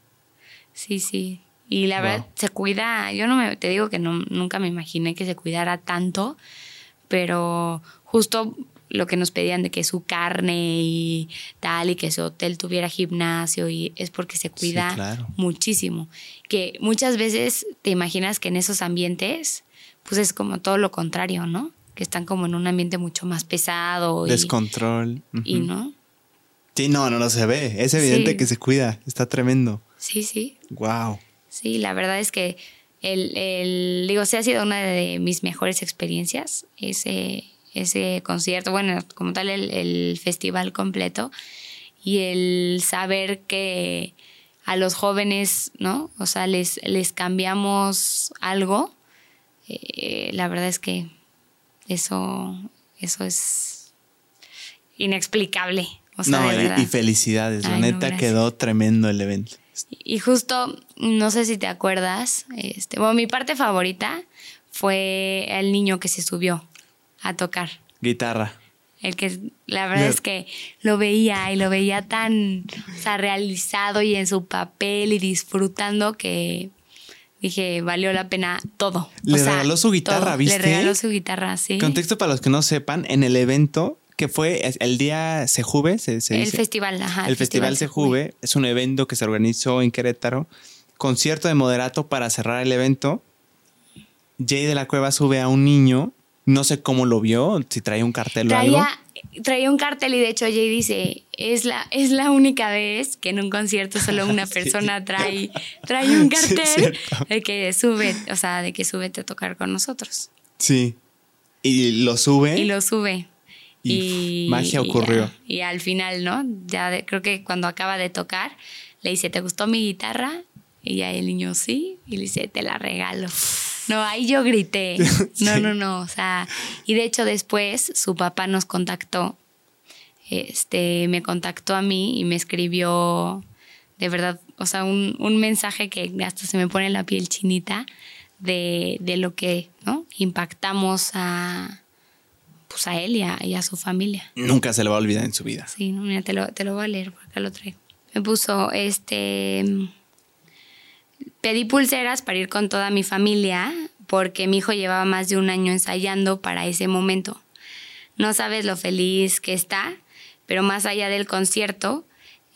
Sí, sí. Y la verdad, se cuida, yo no me, te digo que no, nunca me imaginé que se cuidara tanto, pero justo lo que nos pedían de que su carne y tal y que su hotel tuviera gimnasio y es porque se cuida muchísimo. Que muchas veces te imaginas que en esos ambientes pues es como todo lo contrario, ¿no? que están como en un ambiente mucho más pesado. Descontrol. Y, no. Sí, no, no, no se ve. Es evidente que se cuida. Está tremendo. Sí, sí. Wow. Sí, la verdad es que el, el digo, sí ha sido una de mis mejores experiencias, ese, ese concierto, bueno, como tal el, el festival completo y el saber que a los jóvenes, ¿no? O sea, les, les cambiamos algo, eh, la verdad es que eso, eso es inexplicable. no, y, felicidades. la neta quedó tremendo el evento. Y justo, no sé si te acuerdas, este, bueno, mi parte favorita fue el niño que se subió a tocar. Guitarra. El que la verdad es que lo veía y lo veía tan realizado y en su papel y disfrutando que dije, valió la pena todo. Le regaló su guitarra, ¿viste? Le regaló su guitarra, sí. Contexto para los que no sepan, en el evento que fue el día se, se El festival, ajá. El, festival, Sejuve es un evento que se organizó en Querétaro, concierto de moderato para cerrar el evento. Jay de la Cueva sube a un niño, no sé cómo lo vio, si traía un cartel o algo traía un cartel y de hecho Jay dice, es la, es la única vez que en un concierto solo una persona trae, trae un cartel de que sube, o sea, de que sube a tocar con nosotros. Sí. Y lo sube. Y lo sube. Y, magia ocurrió. Y, al final, ¿no? Ya creo que cuando acaba de tocar, le dice, ¿te gustó mi guitarra? Y ya el niño sí, y le dice, te la regalo. No, ahí yo grité. No, no, no. O sea, y de hecho después su papá nos contactó. Este, me contactó a mí y me escribió de verdad, o sea, un, mensaje que hasta se me pone la piel chinita de, lo que, ¿no? Impactamos a, pues a él y a, su familia. Nunca se lo va a olvidar en su vida. Sí, mira, te lo, te lo voy a leer, por acá lo traigo. Me puso, este, Pedí pulseras para ir con toda mi familia porque mi hijo llevaba más de un año ensayando para ese momento. No sabes lo feliz que está, pero más allá del concierto,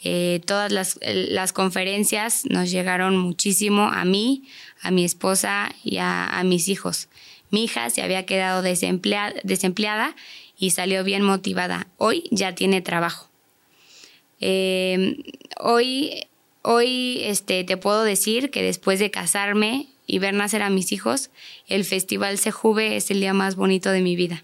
eh, todas las, conferencias nos llegaron muchísimo a mí, a mi esposa y a, mis hijos. Mi hija se había quedado desempleada, desempleada y salió bien motivada. Hoy ya tiene trabajo. Eh, hoy Hoy este, te puedo decir que después de casarme y ver nacer a mis hijos, el Festival Sejuve es el día más bonito de mi vida.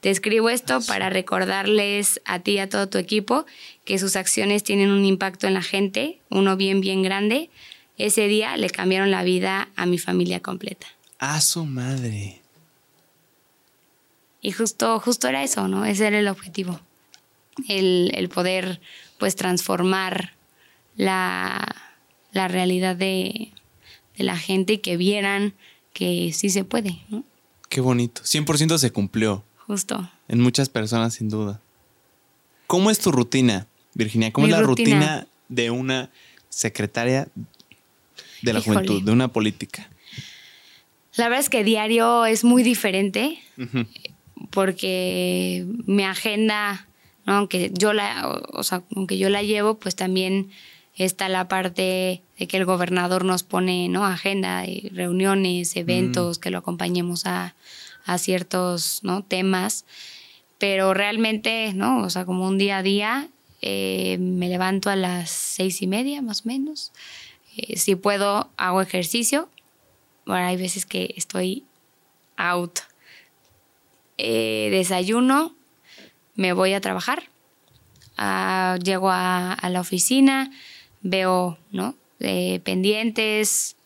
Te escribo esto para recordarles a ti y a todo tu equipo que sus acciones tienen un impacto en la gente, uno bien, bien grande. Ese día le cambiaron la vida a mi familia completa. A su madre. Y justo, justo era eso, ¿no? Ese era el objetivo. El, el poder, pues, transformar la, realidad de, la gente y que vieran que sí se puede, ¿no? Qué bonito. 100% se cumplió. Justo. En muchas personas, sin duda. ¿Cómo es tu rutina, Virginia? ¿Cómo Mi es la rutina. rutina. de una secretaria de la Híjole. juventud, de una política? La verdad es que diario es muy diferente Ujú. Porque mi agenda, ¿no? aunque yo la, o, sea, aunque yo la llevo, pues también está la parte de que el gobernador nos pone, ¿no? Agenda, de reuniones, eventos, que lo acompañemos a, a ciertos, ¿no? Temas. Pero realmente, ¿no? O sea, como un día a día, eh, me levanto a las seis y media, más o menos. Eh, si puedo, hago ejercicio. Ahora hay veces que estoy out. Eh, desayuno, me voy a trabajar. Ah, llego a, a la oficina, veo, ¿no? Eh, pendientes,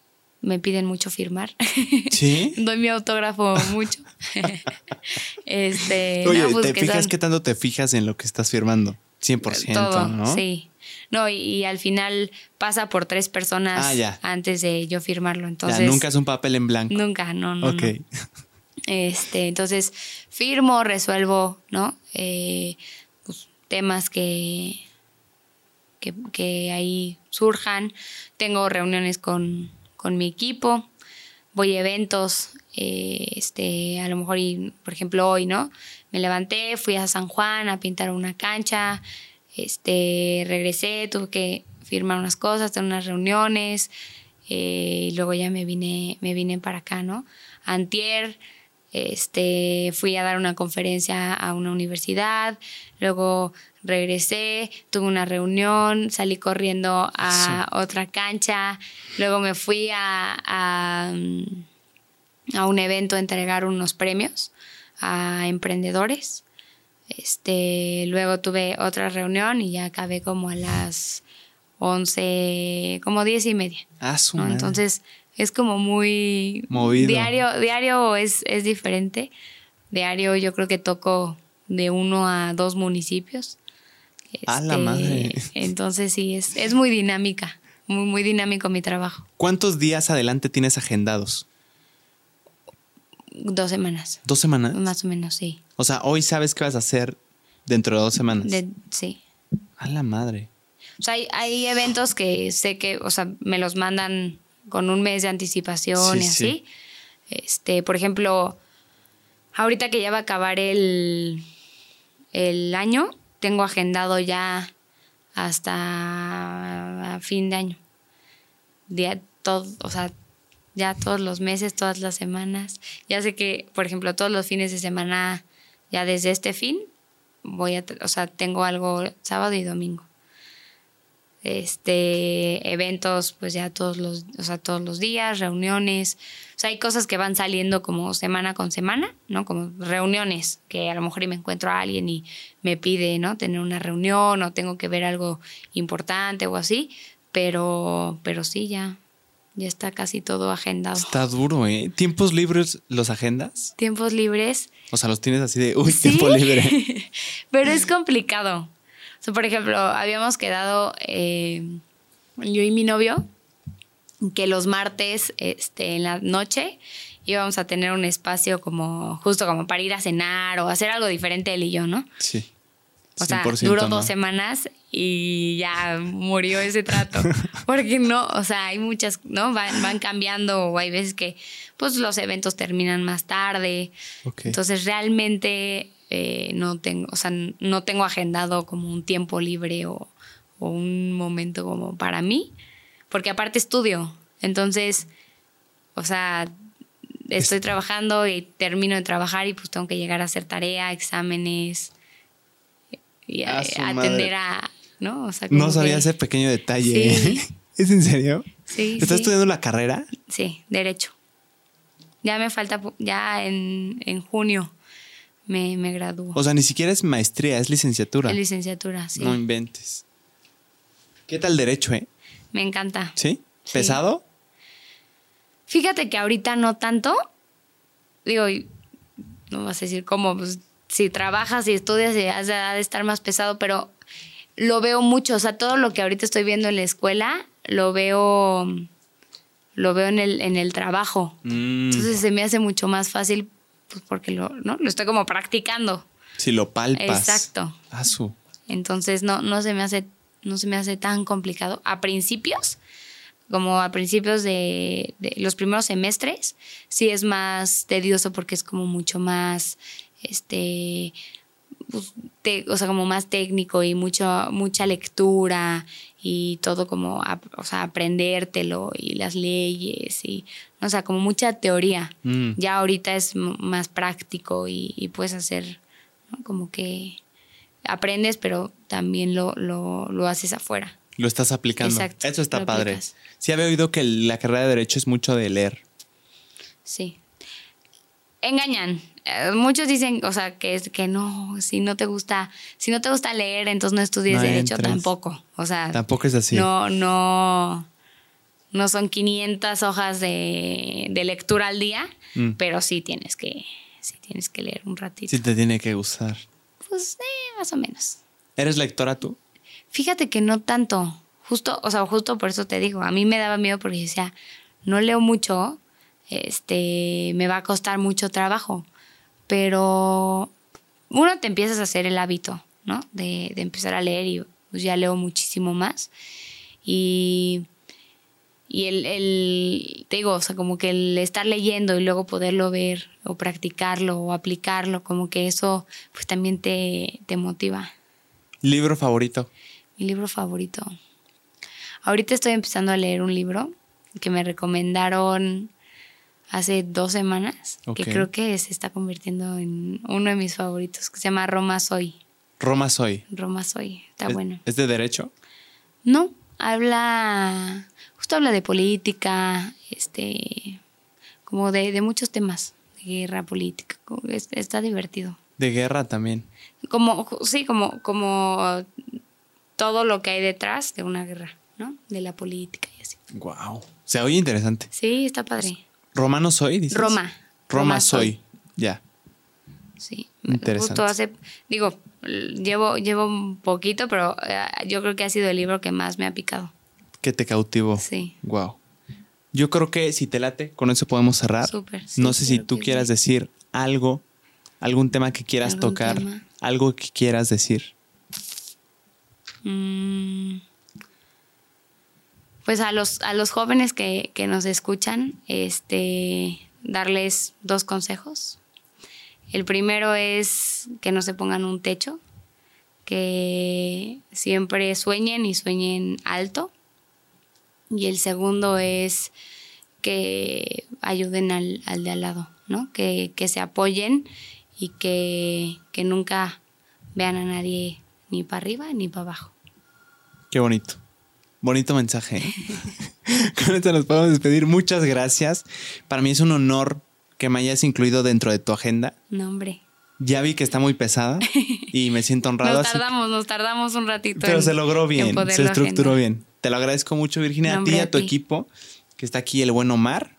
me piden mucho firmar. ¿Sí? Doy mi autógrafo mucho. este, Oye, no, pues ¿te que fijas son- qué tanto te fijas en lo que estás firmando? 100%, todo, ¿no? sí. No, y, y al final pasa por tres personas Ah, antes de yo firmarlo. Entonces, ya, nunca es un papel en blanco. Nunca, no, no. ok. no. Este, entonces, firmo, resuelvo, ¿no? Eh, pues, temas que, que, que ahí surjan. Tengo reuniones con, con mi equipo, voy a eventos, eh, este, a lo mejor, y, por ejemplo, hoy, ¿no? Me levanté, fui a San Juan a pintar una cancha, este, regresé, tuve que firmar unas cosas, tener unas reuniones, eh, y luego ya me vine, me vine para acá, ¿no? Antier, este, fui a dar una conferencia a una universidad, luego regresé, tuve una reunión, salí corriendo a otra cancha, luego me fui a, a, a un evento a entregar unos premios a emprendedores. Este, luego tuve otra reunión y ya acabé como a las 11, como 10 y media. Ah, ¿no? Entonces es como muy Movido. diario, diario es, es diferente. Diario yo creo que toco de uno a dos municipios. ¡A la Este, madre! Entonces sí, es, es muy dinámica, muy, muy dinámico mi trabajo. ¿Cuántos días adelante tienes agendados? Dos semanas, ¿Dos semanas? más o menos, sí. O sea, hoy sabes qué vas a hacer dentro de dos semanas. De- sí. A la madre. O sea, hay, hay eventos que sé que, o sea, me los mandan con un mes de anticipación Sí, y sí. así. Este, por ejemplo, ahorita que ya va a acabar el, el año, tengo agendado ya hasta fin de año. Día, todo, o sea, ya todos los meses, todas las semanas. Ya sé que, por ejemplo, todos los fines de semana, ya desde este fin, voy a, o sea, tengo algo sábado y domingo. Este, eventos, pues ya todos los, o sea, todos los días, reuniones. O sea, hay cosas que van saliendo como semana con semana, ¿no? Como reuniones, que a lo mejor y me encuentro a alguien y me pide, ¿no? Tener una reunión o tengo que ver algo importante o así. Pero, pero sí, ya, ya está casi todo agendado. Está duro, ¿eh? ¿Tiempos libres los agendas? Tiempos libres. O sea, los tienes así de, uy, Sí. tiempo libre. Pero es complicado. Por ejemplo, habíamos quedado eh, yo y mi novio que los martes este, en la noche íbamos a tener un espacio como justo como para ir a cenar o hacer algo diferente él y yo, ¿no? Sí. O sea, 100% duró no. dos semanas y ya murió ese trato. Porque no, o sea, hay muchas, ¿no? Van, van cambiando o hay veces que pues los eventos terminan más tarde. Entonces realmente eh, no tengo, o sea, no tengo agendado como un tiempo libre o, o un momento como para mí, porque aparte estudio. Entonces, o sea, estoy trabajando y termino de trabajar y pues tengo que llegar a hacer tarea, exámenes y a- su atender a, ¿no? O sea, No sabía que- ese pequeño detalle. Sí. ¿eh? ¿Es en serio? Sí, ¿Estás sí. estudiando la carrera? Sí, derecho. Ya me falta, ya en, en junio me, me gradúo. O sea, ni siquiera es maestría, es licenciatura. Es licenciatura, sí. No inventes. ¿Qué tal derecho, eh? Me encanta. ¿Sí? Sí. ¿Pesado? Fíjate que ahorita no tanto. Digo, y no vas a decir cómo, pues, si trabajas y estudias, ya has de, ha de estar más pesado, pero lo veo mucho. O sea, todo lo que ahorita estoy viendo en la escuela, lo veo, lo veo en el, en el trabajo. Mm. Entonces se me hace mucho más fácil pues porque lo, ¿no? lo estoy como practicando. Si lo palpas. Exacto. Ah, su. Entonces no, no se me hace, no se me hace tan complicado. A principios, como a principios de, de los primeros semestres, sí es más tedioso porque es como mucho más, este, pues, te- o sea, como más técnico y mucho, mucha lectura y todo como, o sea, aprendértelo y las leyes y, o sea, como mucha teoría. Mm. Ya ahorita es más práctico y, y puedes hacer, ¿no? Como que aprendes, pero también lo, lo, lo haces afuera. Lo estás aplicando. Exacto, Eso está padre. aplicas. Sí había oído que la carrera de Derecho es mucho de leer. Sí. Engañan. Eh, muchos dicen, o sea, que es que no, si no te gusta, si no te gusta leer, entonces no estudies No derecho tampoco. O sea, Tampoco es así. no, no, no son 500 hojas de, de lectura al día, Mm. pero sí tienes que, sí tienes que leer un ratito. Sí te tiene que gustar. Pues eh, más o menos. ¿Eres lectora tú? Fíjate que no tanto. Justo, o sea, justo por eso te digo, a mí me daba miedo porque decía, no leo mucho, este, me va a costar mucho trabajo. Pero uno te empiezas a hacer el hábito, ¿no? De, de empezar a leer y pues ya leo muchísimo más. Y, y el, el, te digo, o sea, como que el estar leyendo y luego poderlo ver o practicarlo o aplicarlo, como que eso pues también te, te motiva. ¿Libro favorito? Mi libro favorito. Ahorita estoy empezando a leer un libro que me recomendaron hace dos semanas, que creo que se está convirtiendo en uno de mis favoritos, que se llama Roma Soy. Roma Soy. Roma Soy, está ¿Es, bueno. ¿Es de Derecho? No, habla, justo habla de política, este, como de, de muchos temas, de guerra, política, es- está divertido. De guerra también. como sí como como todo lo que hay detrás de una guerra no de la política y así Wow. Se oye interesante. sí está padre ¿Romano soy? dices? Roma. Roma, Roma soy. Ya. sí Interesante. justo hace digo llevo llevo un poquito pero eh, yo creo que ha sido el libro que más me ha picado Que te cautivó. sí Wow. Yo creo que si te late, con eso podemos cerrar. Súper, sí, no sé si tú quieras sí. decir algo, algún tema que quieras ¿Algún tocar, tema? algo que quieras decir. Mm, pues a los, a los jóvenes que, que nos escuchan, este, darles dos consejos. El primero es que no se pongan un techo, que siempre sueñen y sueñen alto. Y el segundo es que ayuden al, al de al lado, ¿no? Que, que se apoyen y que, que nunca vean a nadie ni para arriba ni para abajo. Qué bonito. Bonito mensaje. Con esto nos podemos despedir. Muchas gracias. Para mí es un honor que me hayas incluido dentro de tu agenda. No, hombre. Ya vi que está muy pesada y me siento honrado. Nos así- tardamos, nos tardamos un ratito. pero en- se logró en bien, se estructuró agendar. bien. Te lo agradezco mucho, Virginia. No, a ti y a tu ti. equipo, que está aquí el buen Omar.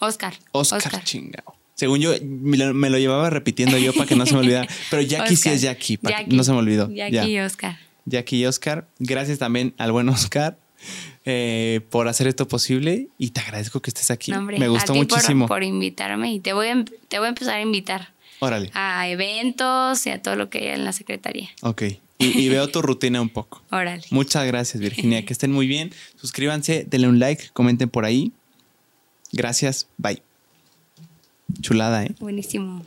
Oscar. Oscar, chingao. Según yo, me lo, me lo llevaba repitiendo yo para que no se me olvidara. Pero Jackie sí Oscar. es Jackie, para que no se me olvidó. Jackie Ya. y Oscar. Jackie y Oscar. Gracias también al buen Oscar eh, por hacer esto posible y te agradezco que estés aquí. No, hombre, me gustó a ti por- muchísimo. Por, invitarme y te voy, a, em- te voy a empezar a invitar Órale. a eventos y a todo lo que hay en la secretaría. Ok. Y, y veo tu rutina un poco. Órale. Muchas gracias, Virginia. Que estén muy bien. Suscríbanse, denle un like, comenten por ahí. Gracias. Bye. Chulada, ¿eh? Buenísimo.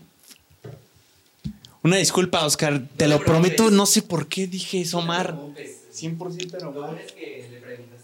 Una disculpa, Oscar. Te lo prometo. No sé por qué dije eso, Omar. 100% pero... es que le preguntas